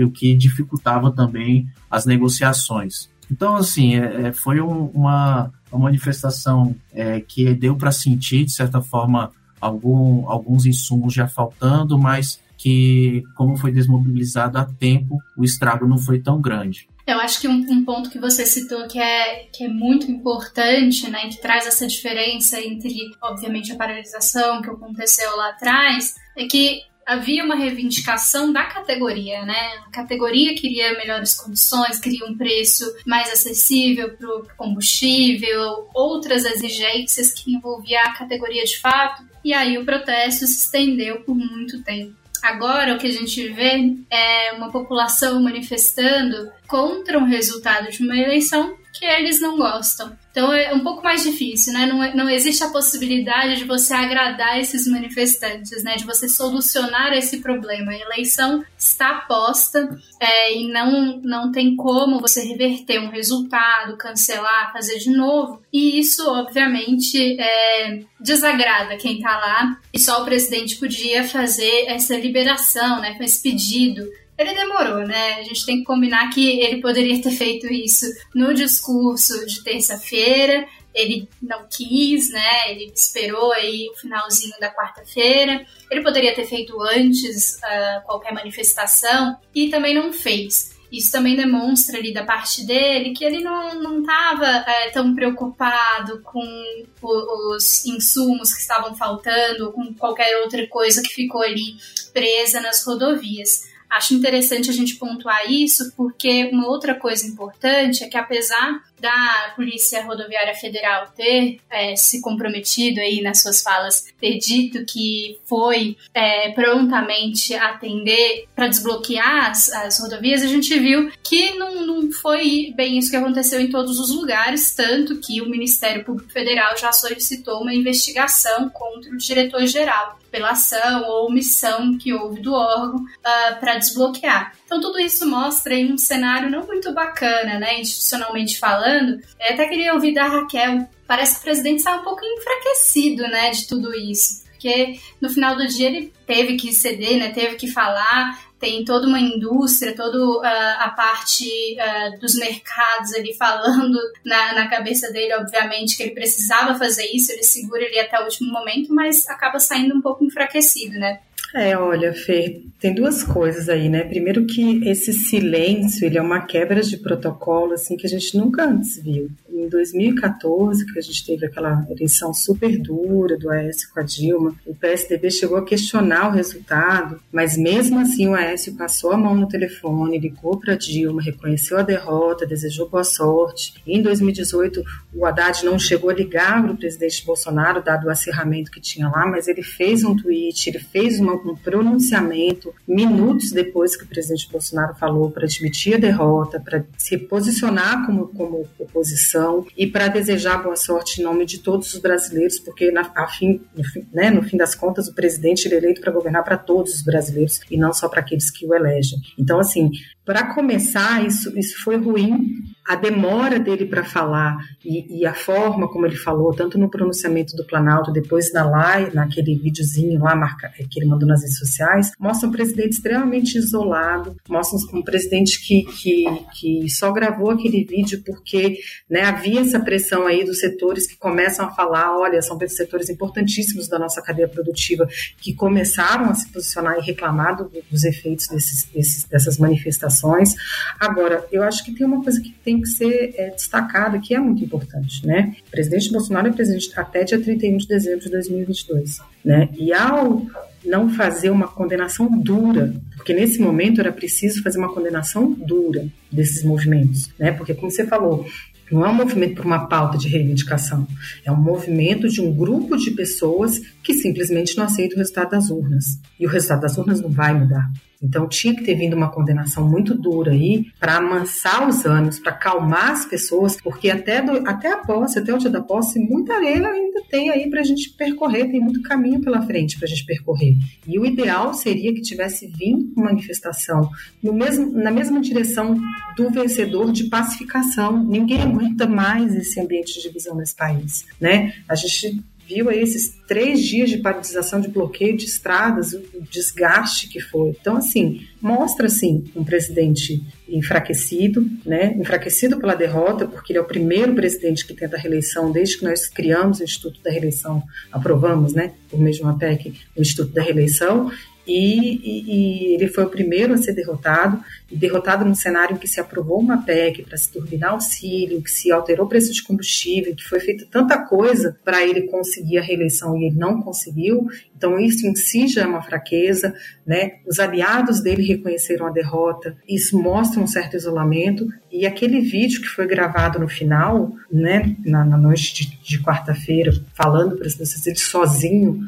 o que dificultava também as negociações. Então, assim, é, é foi um, uma, uma manifestação é, que deu para sentir, de certa forma, algum, alguns insumos já faltando, mas que, como foi desmobilizado a tempo, o estrago não foi tão grande. Eu acho que um, um, ponto que você citou que é, que é muito importante, né, que traz essa diferença entre, obviamente, a paralisação que aconteceu lá atrás, é que havia uma reivindicação da categoria, né? A categoria queria melhores condições, queria um preço mais acessível para o combustível, outras exigências que envolvia a categoria de fato, e aí o protesto se estendeu por muito tempo. Agora, o que a gente vê é uma população manifestando contra um resultado de uma eleição que eles não gostam. Então é um pouco mais difícil, né? Não, é, não existe a possibilidade de você agradar esses manifestantes, né? De você solucionar esse problema. A eleição está posta é, e não, não tem como você reverter um resultado, cancelar, fazer de novo. E isso, obviamente, é, desagrada quem está lá. E só o presidente podia fazer essa liberação, né? Com esse pedido ele demorou, né? A gente tem que combinar que ele poderia ter feito isso no discurso de terça-feira. Ele não quis, né? Ele esperou aí o finalzinho da quarta-feira. Ele poderia ter feito antes uh, qualquer manifestação e também não fez. Isso também demonstra ali da parte dele que ele não estava é, tão preocupado com os insumos que estavam faltando, com qualquer outra coisa que ficou ali presa nas rodovias. Acho interessante a gente pontuar isso, porque uma outra coisa importante é que, apesar da Polícia Rodoviária Federal ter é, se comprometido aí nas suas falas, ter dito que foi é, prontamente atender para desbloquear as, as, rodovias, a gente viu que não, não foi bem isso que aconteceu em todos os lugares, tanto que o Ministério Público Federal já solicitou uma investigação contra o diretor-geral pela ação ou omissão que houve do órgão uh, ah, para desbloquear. Então tudo isso mostra aí um cenário não muito bacana, né, institucionalmente falando. Eu até queria ouvir da Raquel. Parece que o presidente está um pouco enfraquecido, né, de tudo isso porque no final do dia ele teve que ceder, né, teve que falar, tem toda uma indústria, toda uh, a parte uh, dos mercados ali falando na, na cabeça dele, obviamente, que ele precisava fazer isso, ele segura ele até o último momento, mas acaba saindo um pouco enfraquecido, né? É, olha, Fê, tem duas coisas aí, né? Primeiro que esse silêncio, ele é uma quebra de protocolo, assim, que a gente nunca antes viu. Em 2014, que a gente teve aquela eleição super dura do Aécio com a Dilma, o PSDB chegou a questionar o resultado, mas mesmo assim o Aécio passou a mão no telefone, ligou para a Dilma, reconheceu a derrota, desejou boa sorte. Em 2018, o Haddad não chegou a ligar para o presidente Bolsonaro, dado o acirramento que tinha lá, mas ele fez um tweet, ele fez uma um pronunciamento minutos depois que o presidente Bolsonaro falou para admitir a derrota, para se posicionar como, como oposição e para desejar boa sorte em nome de todos os brasileiros, porque na, fim, no, fim, né, no fim das contas o presidente ele é eleito para governar para todos os brasileiros e não só para aqueles que o elegem. Então, assim, para começar, isso, isso foi ruim a demora dele para falar e, e, a forma como ele falou, tanto no pronunciamento do Planalto, depois na live, naquele videozinho lá marca, que ele mandou nas redes sociais, mostra um presidente extremamente isolado, mostra um presidente que, que, que só gravou aquele vídeo porque né, havia essa pressão aí dos setores que começam a falar, olha, são setores importantíssimos da nossa cadeia produtiva que começaram a se posicionar e reclamar do, dos efeitos desses, desses, dessas manifestações. Agora, eu acho que tem uma coisa que tem que ser é, destacada, que é muito importante, né? O presidente Bolsonaro é presidente até dia 31 de dezembro de 2022, né? E ao não fazer uma condenação dura, porque nesse momento era preciso fazer uma condenação dura desses movimentos, né? Porque como você falou, não é um movimento por uma pauta de reivindicação, é um movimento de um grupo de pessoas que simplesmente não aceita o resultado das urnas. E o resultado das urnas não vai mudar. Então tinha que ter vindo uma condenação muito dura aí para amansar os ânimos, para acalmar as pessoas, porque até, do, até a posse, até o dia da posse, muita areia ainda tem aí para a gente percorrer, tem muito caminho pela frente para a gente percorrer. E o ideal seria que tivesse vindo uma manifestação no mesmo, na mesma direção do vencedor de pacificação. Ninguém aguenta mais esse ambiente de divisão nesse país, né? A gente viu aí esses três dias de paralisação de bloqueio de estradas, o desgaste que foi. Então, assim, mostra, assim, um presidente enfraquecido, né? Enfraquecido pela derrota, porque ele é o primeiro presidente que tenta a reeleição desde que nós criamos o Instituto da Reeleição, aprovamos, né, por meio de PEC, o Instituto da Reeleição, e, e, e, ele foi o primeiro a ser derrotado, derrotado num cenário em que se aprovou uma PEC para se turbinar auxílio, que se alterou o preço de combustível, que foi feita tanta coisa para ele conseguir a reeleição e ele não conseguiu. Então isso em si já é uma fraqueza, né? Os aliados dele reconheceram a derrota, isso mostra um certo isolamento e aquele vídeo que foi gravado no final, né, na, na noite de, de quarta-feira, falando para as pessoas ele sozinho,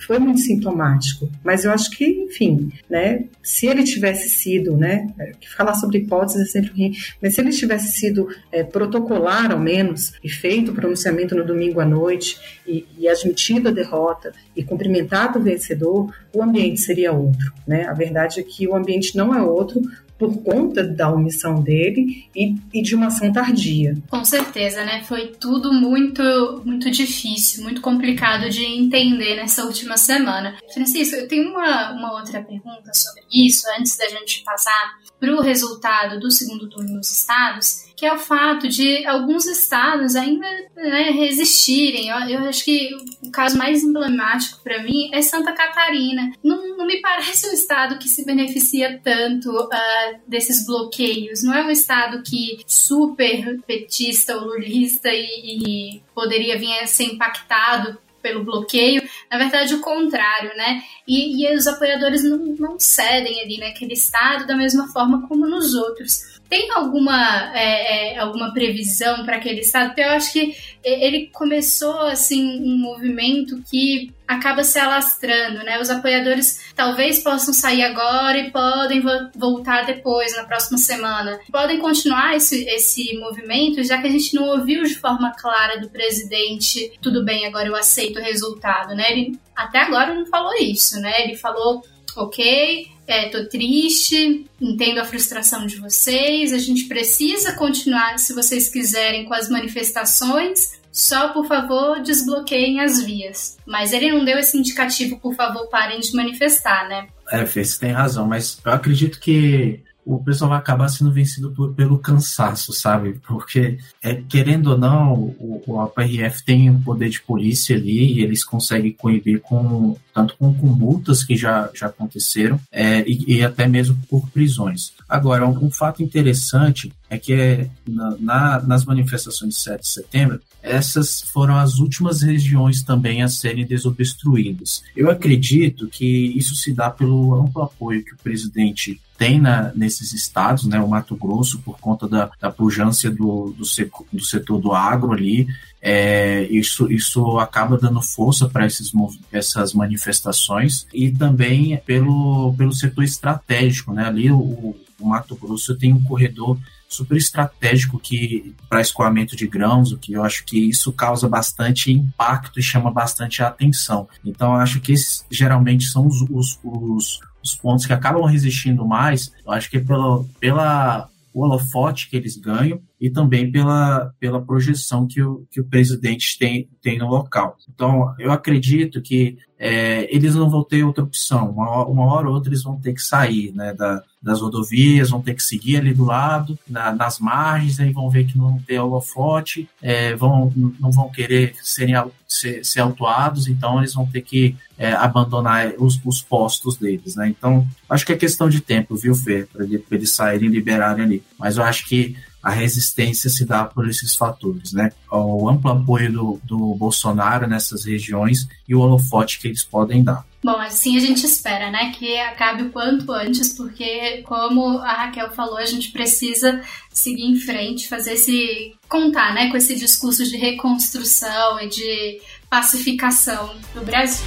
foi muito sintomático. Mas eu acho que, enfim, né, se ele tivesse sido, né, é, falar sobre hipóteses é sempre ruim, mas se ele tivesse sido é, protocolar, ao menos, e feito o pronunciamento no domingo à noite, e, e admitido a derrota, e cumprimentado o vencedor, o ambiente seria outro. Né? A verdade é que o ambiente não é outro, por conta da omissão dele e, e, de uma ação tardia. Com certeza, né? Foi tudo muito, muito difícil, muito complicado de entender nessa última semana. Francisco, eu tenho uma, uma outra pergunta sobre isso, antes da gente passar para o resultado do segundo turno nos estados que é o fato de alguns estados ainda né, resistirem. Eu, eu, acho que o caso mais emblemático para mim é Santa Catarina. Não, não, me parece um estado que se beneficia tanto uh, desses bloqueios. Não é um estado que super petista ou lulista e, e poderia vir a ser impactado pelo bloqueio, na verdade o contrário, né? E, e os apoiadores não, não cedem ali naquele estado da mesma forma como nos outros. Tem alguma, é, é, alguma previsão para aquele estado? Porque eu acho que ele começou assim um movimento que acaba se alastrando, né? Os apoiadores talvez possam sair agora e podem vo voltar depois, na próxima semana. Podem continuar esse, esse movimento, já que a gente não ouviu de forma clara do presidente, tudo bem, agora eu aceito o resultado, né? Ele até agora não falou isso, né? Ele falou, ok, é, tô triste, entendo a frustração de vocês, a gente precisa continuar, se vocês quiserem, com as manifestações, só por favor desbloqueiem as vias. Mas ele não deu esse indicativo, por favor, parem de manifestar, né? É, Fê, você tem razão, mas eu acredito que o pessoal vai acabar sendo vencido por, pelo cansaço, sabe? Porque, é, querendo ou não, o, o APRF tem um poder de polícia ali e eles conseguem coibir com tanto com, com multas que já, já aconteceram é, e, e, até mesmo por prisões. Agora, um, um fato interessante é que é, na, na, nas manifestações de 7 de setembro, essas foram as últimas regiões também a serem desobstruídas. Eu acredito que isso se dá pelo amplo apoio que o presidente tem na, nesses estados, né, o Mato Grosso, por conta da, da pujança do, do, do setor do agro ali, é, isso, isso acaba dando força para essas manifestações e também pelo, pelo setor estratégico, né, ali o, o Mato Grosso tem um corredor super estratégico que para escoamento de grãos, o que eu acho que isso causa bastante impacto e chama bastante atenção. Então eu acho que esses geralmente são os, os, os, os pontos que acabam resistindo mais, eu acho que pela, pela o holofote que eles ganham e também pela, pela projeção que o, que o presidente tem, tem no local. Então, eu acredito que é, eles não vão ter outra opção. Uma, uma, hora ou outra eles vão ter que sair né, da, das rodovias, vão ter que seguir ali do lado, na, nas margens, aí vão ver que não tem holofote, é, vão, não vão querer serem, ser, ser autuados, então eles vão ter que é, abandonar os, os, postos deles. Né? Então, acho que é questão de tempo, viu, Fê, para eles saírem e liberarem ali. Mas eu acho que a resistência se dá por esses fatores, né? O amplo apoio do, do Bolsonaro nessas regiões e o holofote que eles podem dar. Bom, assim a gente espera, né, que acabe o quanto antes, porque como a Raquel falou, a gente precisa seguir em frente, fazer esse contar, né, com esse discurso de reconstrução e de pacificação do Brasil.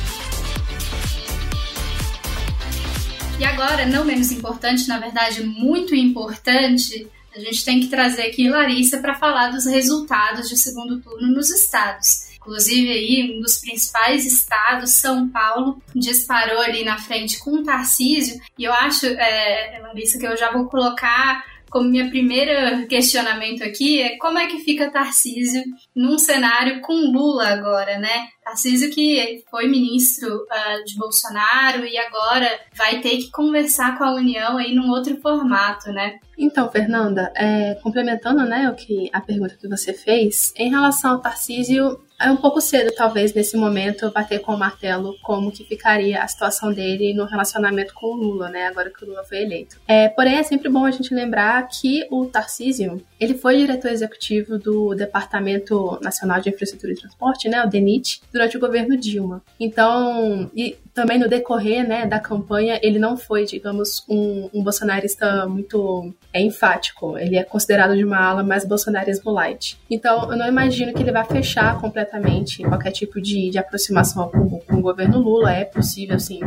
E agora, não menos importante, na verdade, muito importante, a gente tem que trazer aqui Larissa para falar dos resultados de segundo turno nos estados. Inclusive aí, um dos principais estados, São Paulo, disparou ali na frente com o Tarcísio. E eu acho, é, Larissa, que eu já vou colocar como minha primeira questionamento aqui é como é que fica Tarcísio num cenário com Lula agora, né? Tarcísio que foi ministro uh, de Bolsonaro e agora vai ter que conversar com a União aí num outro formato, né? Então, Fernanda, é, complementando né, o que a pergunta que você fez, em relação ao Tarcísio, é um pouco cedo, talvez, nesse momento, bater com o martelo como que ficaria a situação dele no relacionamento com o Lula, né? Agora que o Lula foi eleito. É, porém, é sempre bom a gente lembrar que o Tarcísio, ele foi diretor executivo do Departamento Nacional de Infraestrutura e Transporte, né? O DENIT, durante o governo Dilma. Então, e também no decorrer, né, da campanha, ele não foi, digamos, um, um bolsonarista muito é, enfático. Ele é considerado de uma ala mais bolsonarismo light. Então, eu não imagino que ele vá fechar completamente qualquer tipo de, de aproximação com, com o governo Lula. É possível, assim,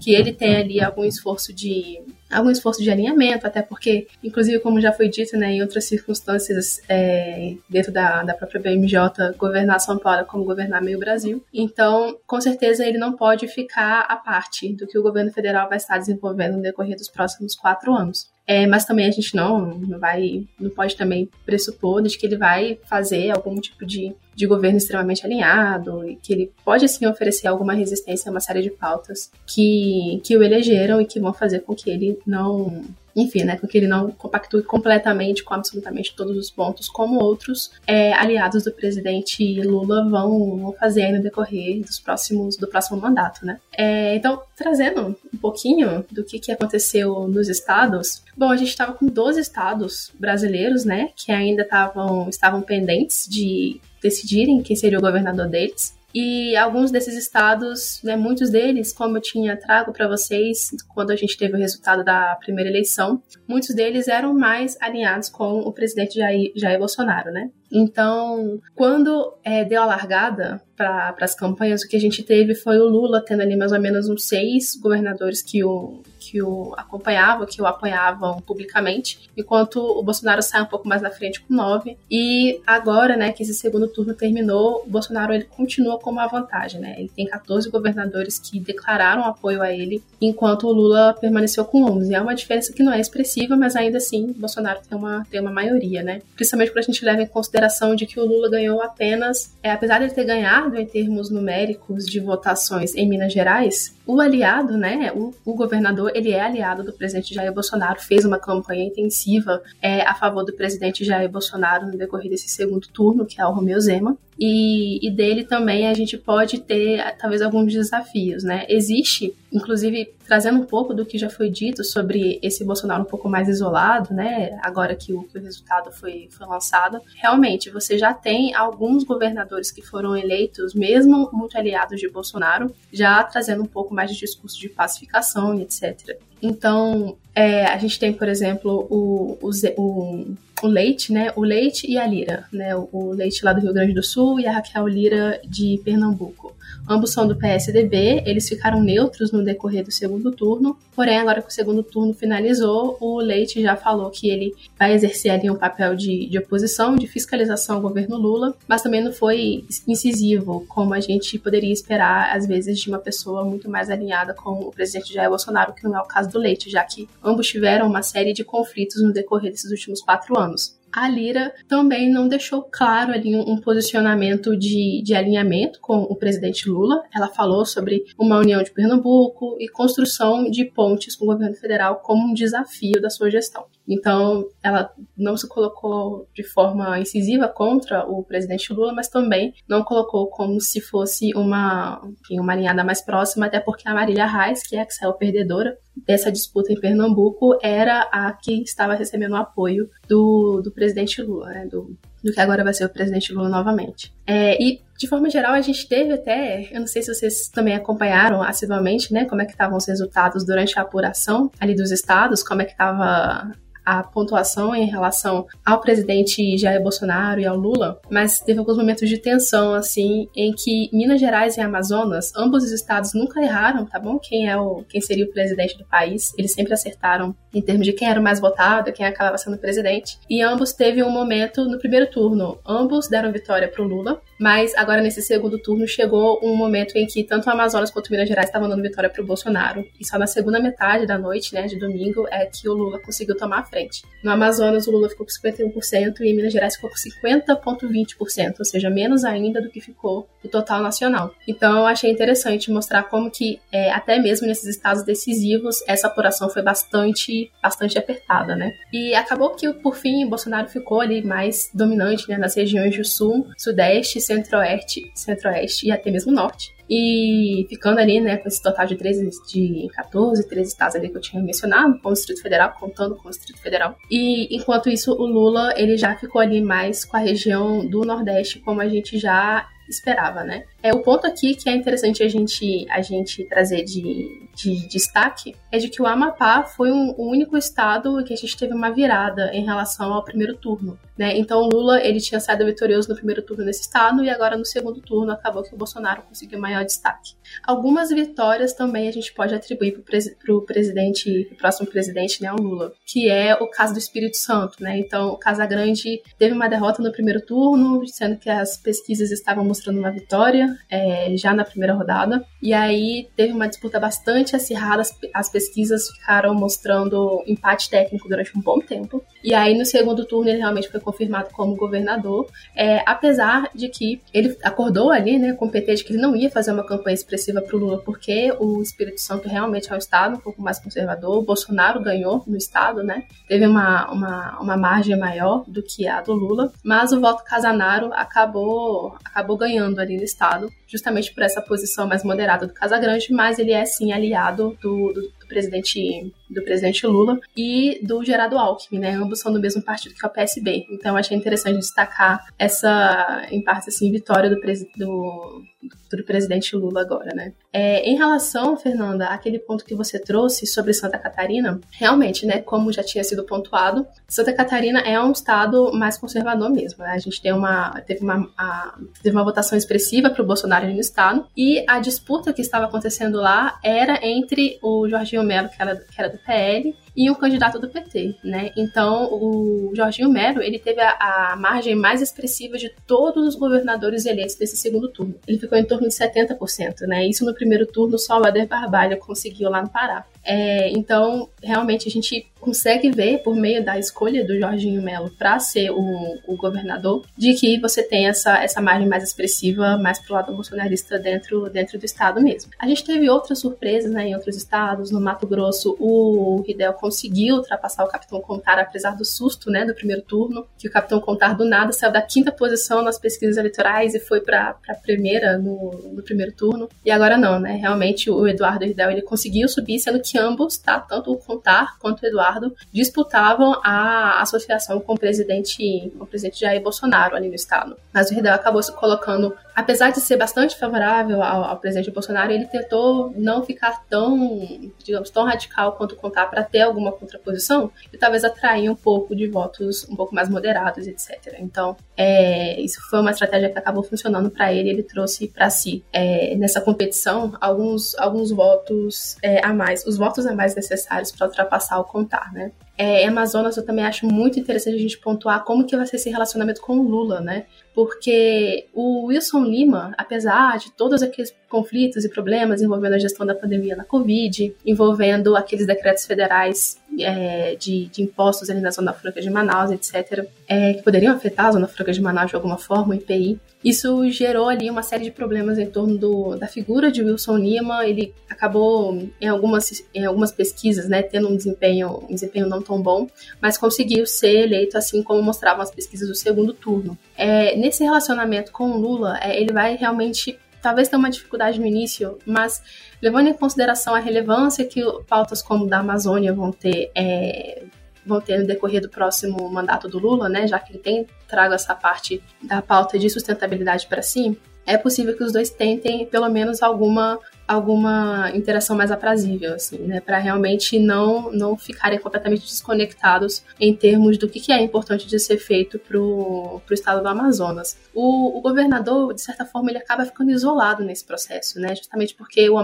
que ele tenha ali algum esforço de algum esforço de alinhamento, até porque, inclusive, como já foi dito, né, em outras circunstâncias é, dentro da, da própria BMJ, governar São Paulo é como governar meio Brasil. Então, com certeza, ele não pode ficar à parte do que o governo federal vai estar desenvolvendo no decorrer dos próximos quatro anos. É, mas também a gente não, não vai, não pode também pressupor de que ele vai fazer algum tipo de, de governo extremamente alinhado e que ele pode sim oferecer alguma resistência a uma série de pautas que, que o elegeram e que vão fazer com que ele não enfim, né, com que ele não compactue completamente com absolutamente todos os pontos, como outros é, aliados do presidente Lula vão, vão fazer no decorrer dos próximos, do próximo mandato, né. É, então, trazendo um pouquinho do que, que aconteceu nos estados, bom, a gente estava com 12 estados brasileiros, né, que ainda tavam, estavam pendentes de decidirem quem seria o governador deles. E alguns desses estados, né, muitos deles, como eu tinha trago para vocês quando a gente teve o resultado da primeira eleição, muitos deles eram mais alinhados com o presidente Jair, Jair Bolsonaro, né? Então, quando é, deu a largada para as campanhas, o que a gente teve foi o Lula tendo ali mais ou menos uns seis governadores que o, que o acompanhavam, que o apoiavam publicamente, enquanto o Bolsonaro sai um pouco mais na frente com nove. E agora, né, que esse segundo turno terminou, o Bolsonaro ele continua com uma vantagem, né? Ele tem 14 governadores que declararam apoio a ele, enquanto o Lula permaneceu com 11. É uma diferença que não é expressiva, mas ainda assim, o Bolsonaro tem uma, tem uma maioria, né? Principalmente quando a gente leva em consideração de que o Lula ganhou apenas, é, apesar de ele ter ganhado em termos numéricos de votações em Minas Gerais, o aliado, né, o, o governador, ele é aliado do presidente Jair Bolsonaro, fez uma campanha intensiva é, a favor do presidente Jair Bolsonaro no decorrer desse segundo turno, que é o Romeu Zema, e, e dele também a gente pode ter talvez alguns desafios, né? Existe, inclusive, trazendo um pouco do que já foi dito sobre esse Bolsonaro um pouco mais isolado, né? Agora que o, que o resultado foi, foi lançado, realmente você já tem alguns governadores que foram eleitos, mesmo muito aliados de Bolsonaro, já trazendo um pouco mais de discurso de pacificação etc. Então, é, a gente tem, por exemplo, o, o, o, o, Leite, né? O Leite e a Lira, né? O, Leite lá do Rio Grande do Sul e a Raquel Lira de Pernambuco. Ambos são do PSDB, eles ficaram neutros no decorrer do segundo turno, porém, agora que o segundo turno finalizou, o Leite já falou que ele vai exercer ali um papel de, de oposição, de fiscalização ao governo Lula, mas também não foi incisivo, como a gente poderia esperar, às vezes, de uma pessoa muito mais alinhada com o presidente Jair Bolsonaro, que não é o caso do Leite, já que ambos tiveram uma série de conflitos no decorrer desses últimos quatro anos. A Lira também não deixou claro ali um, posicionamento de, de alinhamento com o presidente Lula. Ela falou sobre uma união de Pernambuco e construção de pontes com o governo federal como um desafio da sua gestão. Então, ela não se colocou de forma incisiva contra o presidente Lula, mas também não colocou como se fosse uma, enfim, uma alinhada mais próxima, até porque a Marília Reis, que é a que saiu perdedora dessa disputa em Pernambuco, era a que estava recebendo o apoio do, do presidente Lula, né, do, do que agora vai ser o presidente Lula novamente. É, e, de forma geral, a gente teve até, eu não sei se vocês também acompanharam assiduamente, né, como é que estavam os resultados durante a apuração ali dos estados, como é que estava a pontuação em relação ao presidente Jair Bolsonaro e ao Lula, mas teve alguns momentos de tensão, assim, em que Minas Gerais e Amazonas, ambos os estados nunca erraram, tá bom? Quem é o, quem seria o presidente do país, eles sempre acertaram em termos de quem era o mais votado, quem acabava sendo presidente. E ambos teve um momento no primeiro turno, ambos deram vitória pro Lula, mas agora nesse segundo turno chegou um momento em que tanto o Amazonas quanto Minas Gerais estavam dando vitória pro Bolsonaro. E só na segunda metade da noite, né, de domingo, é que o Lula conseguiu tomar frente. No Amazonas, o Lula ficou com 51% e em Minas Gerais ficou com 50,20%, ou seja, menos ainda do que ficou o total nacional. Então, eu achei interessante mostrar como que, é, até mesmo nesses estados decisivos, essa apuração foi bastante, bastante apertada, né? E acabou que, por fim, o Bolsonaro ficou ali mais dominante né, nas regiões do Sul, Sudeste, Centro-Oeste, Centro-Oeste e até mesmo Norte. E ficando ali, né, com esse total de, 13, de 14, 13 estados ali que eu tinha mencionado, com o Distrito Federal, contando com o Distrito Federal. E enquanto isso, o Lula, ele já ficou ali mais com a região do Nordeste, como a gente já esperava, né? É, o ponto aqui que é interessante a gente, a gente trazer de, de destaque é de que o Amapá foi um, o único estado que a gente teve uma virada em relação ao primeiro turno. Né? Então Lula ele tinha saído vitorioso no primeiro turno nesse estado e agora no segundo turno acabou que o Bolsonaro conseguiu maior destaque. Algumas vitórias também a gente pode atribuir para o pres presidente, pro próximo presidente, né, o Lula, que é o caso do Espírito Santo. Né? Então Casagrande teve uma derrota no primeiro turno, sendo que as pesquisas estavam mostrando uma vitória é, já na primeira rodada. E aí teve uma disputa bastante acirrada, as, as pesquisas ficaram mostrando empate técnico durante um bom tempo. E aí no segundo turno ele realmente foi confirmado como governador, é, apesar de que ele acordou ali, né, com o PT de que ele não ia fazer uma campanha expressiva para o Lula, porque o Espírito Santo realmente é um estado um pouco mais conservador. O Bolsonaro ganhou no estado, né? Teve uma, uma, uma margem maior do que a do Lula, mas o voto Casanaro acabou acabou ganhando ali no estado justamente por essa posição mais moderada do Casagrande, mas ele é sim aliado do, do, do presidente do presidente Lula e do Gerardo Alckmin, né? Ambos são do mesmo partido que é o PSB. Então achei interessante destacar essa, em parte assim, vitória do, do, do presidente Lula agora, né? É, em relação, Fernanda, àquele ponto que você trouxe sobre Santa Catarina, realmente, né, como já tinha sido pontuado, Santa Catarina é um estado mais conservador mesmo. Né? A gente tem uma, teve, uma, a, teve uma votação expressiva para o Bolsonaro no estado e a disputa que estava acontecendo lá era entre o Jorginho Melo, que era, que era do PL, e um candidato do PT, né? Então, o Jorginho Melo, ele teve a, a, margem mais expressiva de todos os governadores eleitos desse segundo turno. Ele ficou em torno de 70%, né? Isso no primeiro turno só o Ader Barbalho conseguiu lá no Pará. É, então, realmente, a gente consegue ver, por meio da escolha do Jorginho Melo para ser o, o, governador, de que você tem essa, essa margem mais expressiva, mais pro lado bolsonarista dentro, dentro do estado mesmo. A gente teve outras surpresas né, em outros estados. No Mato Grosso, o Hidel conseguiu ultrapassar o Capitão Contar, apesar do susto né, do primeiro turno, que o Capitão Contar do nada saiu da quinta posição nas pesquisas eleitorais e foi para a primeira no, no primeiro turno. E agora não, né? Realmente o Eduardo Hidel ele conseguiu subir, sendo que ambos, tá? Tanto o Contar quanto o Eduardo, disputavam a associação com o presidente, com o presidente Jair Bolsonaro ali no estado. Mas o Hidel acabou se colocando apesar de ser bastante favorável ao, ao, presidente Bolsonaro, ele tentou não ficar tão, digamos, tão radical quanto contar para ter alguma contraposição e talvez atrair um pouco de votos um pouco mais moderados, etc. Então, é, isso foi uma estratégia que acabou funcionando para ele. Ele trouxe para si é, nessa competição alguns, alguns votos é, a mais, os votos a mais necessários para ultrapassar o contar, né? É, Amazonas eu também acho muito interessante a gente pontuar como que vai ser esse relacionamento com o Lula, né? Porque o Wilson Lima, apesar de todos aqueles conflitos e problemas envolvendo a gestão da pandemia na Covid, envolvendo aqueles decretos federais é, de, de, impostos ali na Zona Franca de Manaus, etc., é, que poderiam afetar a Zona Franca de Manaus de alguma forma, o IPI, isso gerou ali uma série de problemas em torno do, da figura de Wilson Lima. Ele acabou, em algumas, em algumas pesquisas, né, tendo um desempenho, um desempenho não tão bom, mas conseguiu ser eleito, assim como mostravam as pesquisas do segundo turno. É, nesse relacionamento com o Lula, é, ele vai realmente talvez tenha uma dificuldade no início, mas levando em consideração a relevância que pautas como da Amazônia vão ter, é, vão ter no decorrer do próximo mandato do Lula, né, já que ele tem trago essa parte da pauta de sustentabilidade para si, é possível que os dois tentem pelo menos alguma alguma interação mais aprazível, assim, né, para realmente não não ficarem completamente desconectados em termos do que, que é importante de ser feito para o estado do Amazonas. O, o, governador, de certa forma, ele acaba ficando isolado nesse processo, né, justamente porque o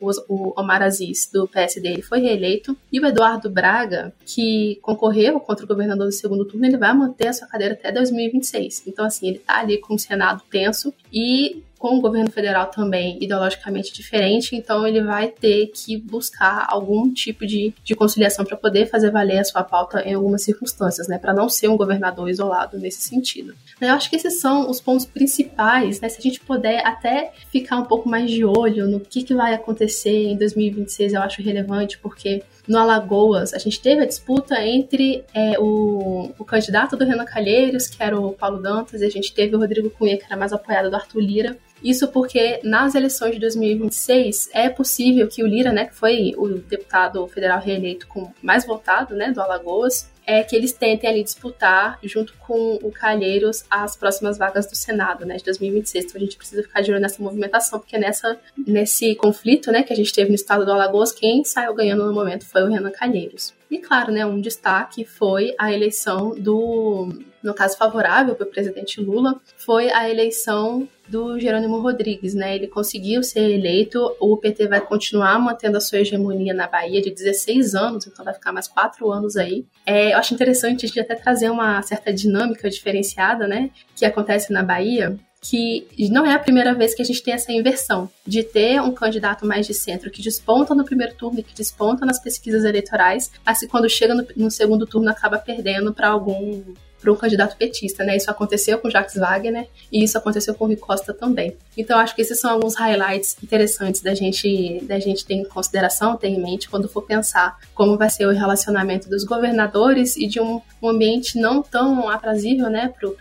o, o Omar Aziz, do PSD, ele foi reeleito, e o Eduardo Braga, que concorreu contra o governador do segundo turno, ele vai manter a sua cadeira até 2026. Então, assim, ele está ali com o Senado tenso e com o governo federal também ideologicamente diferente, então ele vai ter que buscar algum tipo de, de conciliação para poder fazer valer a sua pauta em algumas circunstâncias, né, para não ser um governador isolado nesse sentido. Eu acho que esses são os pontos principais, né, se a gente puder até ficar um pouco mais de olho no que, que vai acontecer em 2026, eu acho relevante, porque no Alagoas, a gente teve a disputa entre é, o, o, candidato do Renan Calheiros, que era o Paulo Dantas, e a gente teve o Rodrigo Cunha, que era mais apoiado do Arthur Lira. Isso porque nas eleições de 2026 é possível que o Lira, né, que foi o deputado federal reeleito com mais votado, né, do Alagoas, é que eles tentem ali disputar junto com o Calheiros as próximas vagas do Senado, né, de 2026. Então a gente precisa ficar de olho nessa movimentação, porque nessa nesse conflito, né, que a gente teve no estado do Alagoas, quem saiu ganhando no momento foi o Renan Calheiros. E claro, né, um destaque foi a eleição do, no caso favorável para o presidente Lula, foi a eleição do Jerônimo Rodrigues, né? Ele conseguiu ser eleito, o PT vai continuar mantendo a sua hegemonia na Bahia de 16 anos, então vai ficar mais quatro anos aí. É, eu acho interessante a gente até trazer uma certa dinâmica diferenciada, né? Que acontece na Bahia, que não é a primeira vez que a gente tem essa inversão de ter um candidato mais de centro que desponta no primeiro turno e que desponta nas pesquisas eleitorais, assim quando chega no, no segundo turno acaba perdendo para algum para um candidato petista, né? Isso aconteceu com Jacques Wagner e isso aconteceu com Rui Costa também. Então acho que esses são alguns highlights interessantes da gente da gente ter em consideração, ter em mente quando for pensar como vai ser o relacionamento dos governadores e de um, um ambiente não tão aprazível, né, para o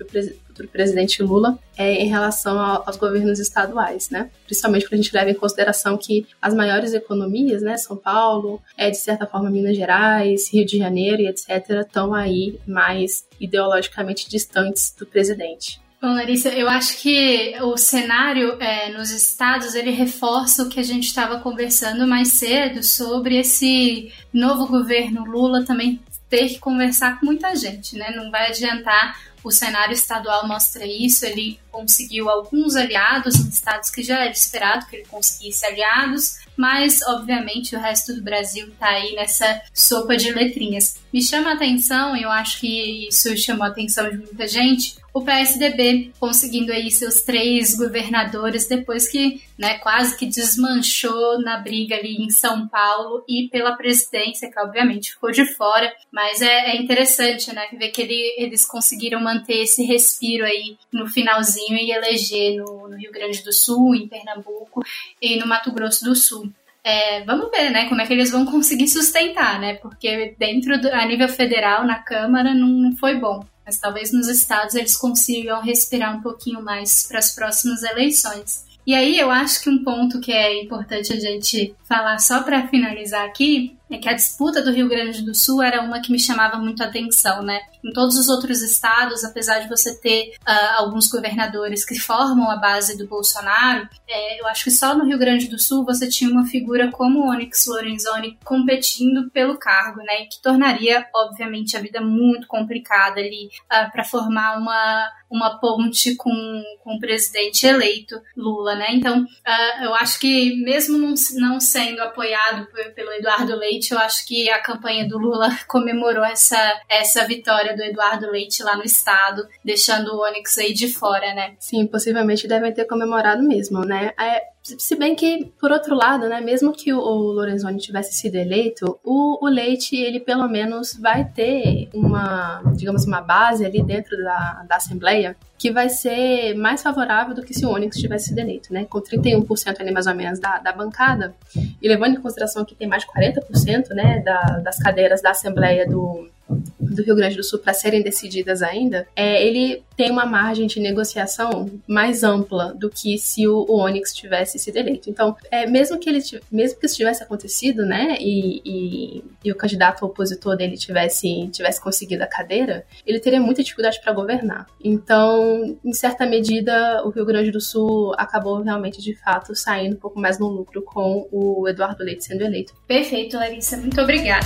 futuro presidente Lula é, em relação aos governos estaduais, né? Principalmente quando a gente leva em consideração que as maiores economias, né, São Paulo, é de certa forma Minas Gerais, Rio de Janeiro e etc, estão aí mais ideologicamente distantes do presidente. Bom, Larissa, eu acho que o cenário é, nos estados ele reforça o que a gente estava conversando mais cedo sobre esse novo governo Lula também ter que conversar com muita gente, né? Não vai adiantar o cenário estadual mostra isso. Ele conseguiu alguns aliados em estados que já era esperado que ele conseguisse aliados, mas obviamente o resto do Brasil está aí nessa sopa de letrinhas. Me chama a atenção, eu acho que isso chamou a atenção de muita gente, o PSDB conseguindo aí seus três governadores depois que, né, quase que desmanchou na briga ali em São Paulo e pela presidência, que obviamente ficou de fora, mas é, é interessante, né, ver que ele, eles conseguiram manter esse respiro aí no finalzinho e eleger no, no Rio Grande do Sul, em Pernambuco e no Mato Grosso do Sul. É, vamos ver, né, como é que eles vão conseguir sustentar, né, porque dentro do, a nível federal, na Câmara, não, não foi bom mas talvez nos estados eles consigam respirar um pouquinho mais para as próximas eleições. E aí eu acho que um ponto que é importante a gente falar só para finalizar aqui é que a disputa do Rio Grande do Sul era uma que me chamava muito a atenção, né? Em todos os outros estados, apesar de você ter uh, alguns governadores que formam a base do Bolsonaro, é, eu acho que só no Rio Grande do Sul você tinha uma figura como o Onyx Lorenzoni competindo pelo cargo, né? Que tornaria, obviamente, a vida muito complicada ali uh, ah, para formar uma, uma ponte com, com o presidente eleito Lula, né? Então, uh, eu acho que mesmo não, não sendo apoiado pelo Eduardo Leite, eu acho que a campanha do Lula comemorou essa, essa vitória do Eduardo Leite lá no estado, deixando o Onyx aí de fora, né? Sim, possivelmente devem ter comemorado mesmo, né? É, se bem que, por outro lado, né, mesmo que o, Lorenzoni tivesse sido eleito, o, o, Leite, ele pelo menos vai ter uma, digamos, uma base ali dentro da, da Assembleia que vai ser mais favorável do que se o Onyx tivesse sido eleito, né? Com 31% ali mais ou menos da, da bancada, e levando em consideração que tem mais de 40% né, da, das cadeiras da Assembleia do, do Rio Grande do Sul para serem decididas ainda, é, ele tem uma margem de negociação mais ampla do que se o, o Onyx tivesse sido eleito. Então, é, mesmo que ele mesmo que isso tivesse acontecido, né, e, e, e, o candidato opositor dele tivesse tivesse conseguido a cadeira, ele teria muita dificuldade para governar. Então, em certa medida, o Rio Grande do Sul acabou realmente de fato saindo um pouco mais no lucro com o Eduardo Leite sendo eleito. Perfeito, Larissa. Muito obrigada.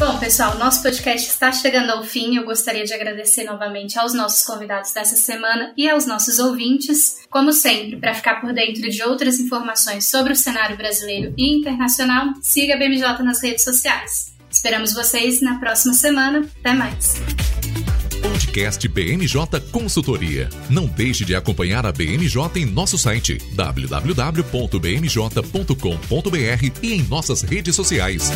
Bom, pessoal, nosso podcast está chegando ao fim. Eu gostaria de agradecer novamente aos nossos convidados dessa semana e aos nossos ouvintes. Como sempre, para ficar por dentro de outras informações sobre o cenário brasileiro e internacional, siga a BMJ nas redes sociais. Esperamos vocês na próxima semana. Até mais. Podcast BMJ Consultoria. Não deixe de acompanhar a BMJ em nosso site www.bmj.com.br e em nossas redes sociais.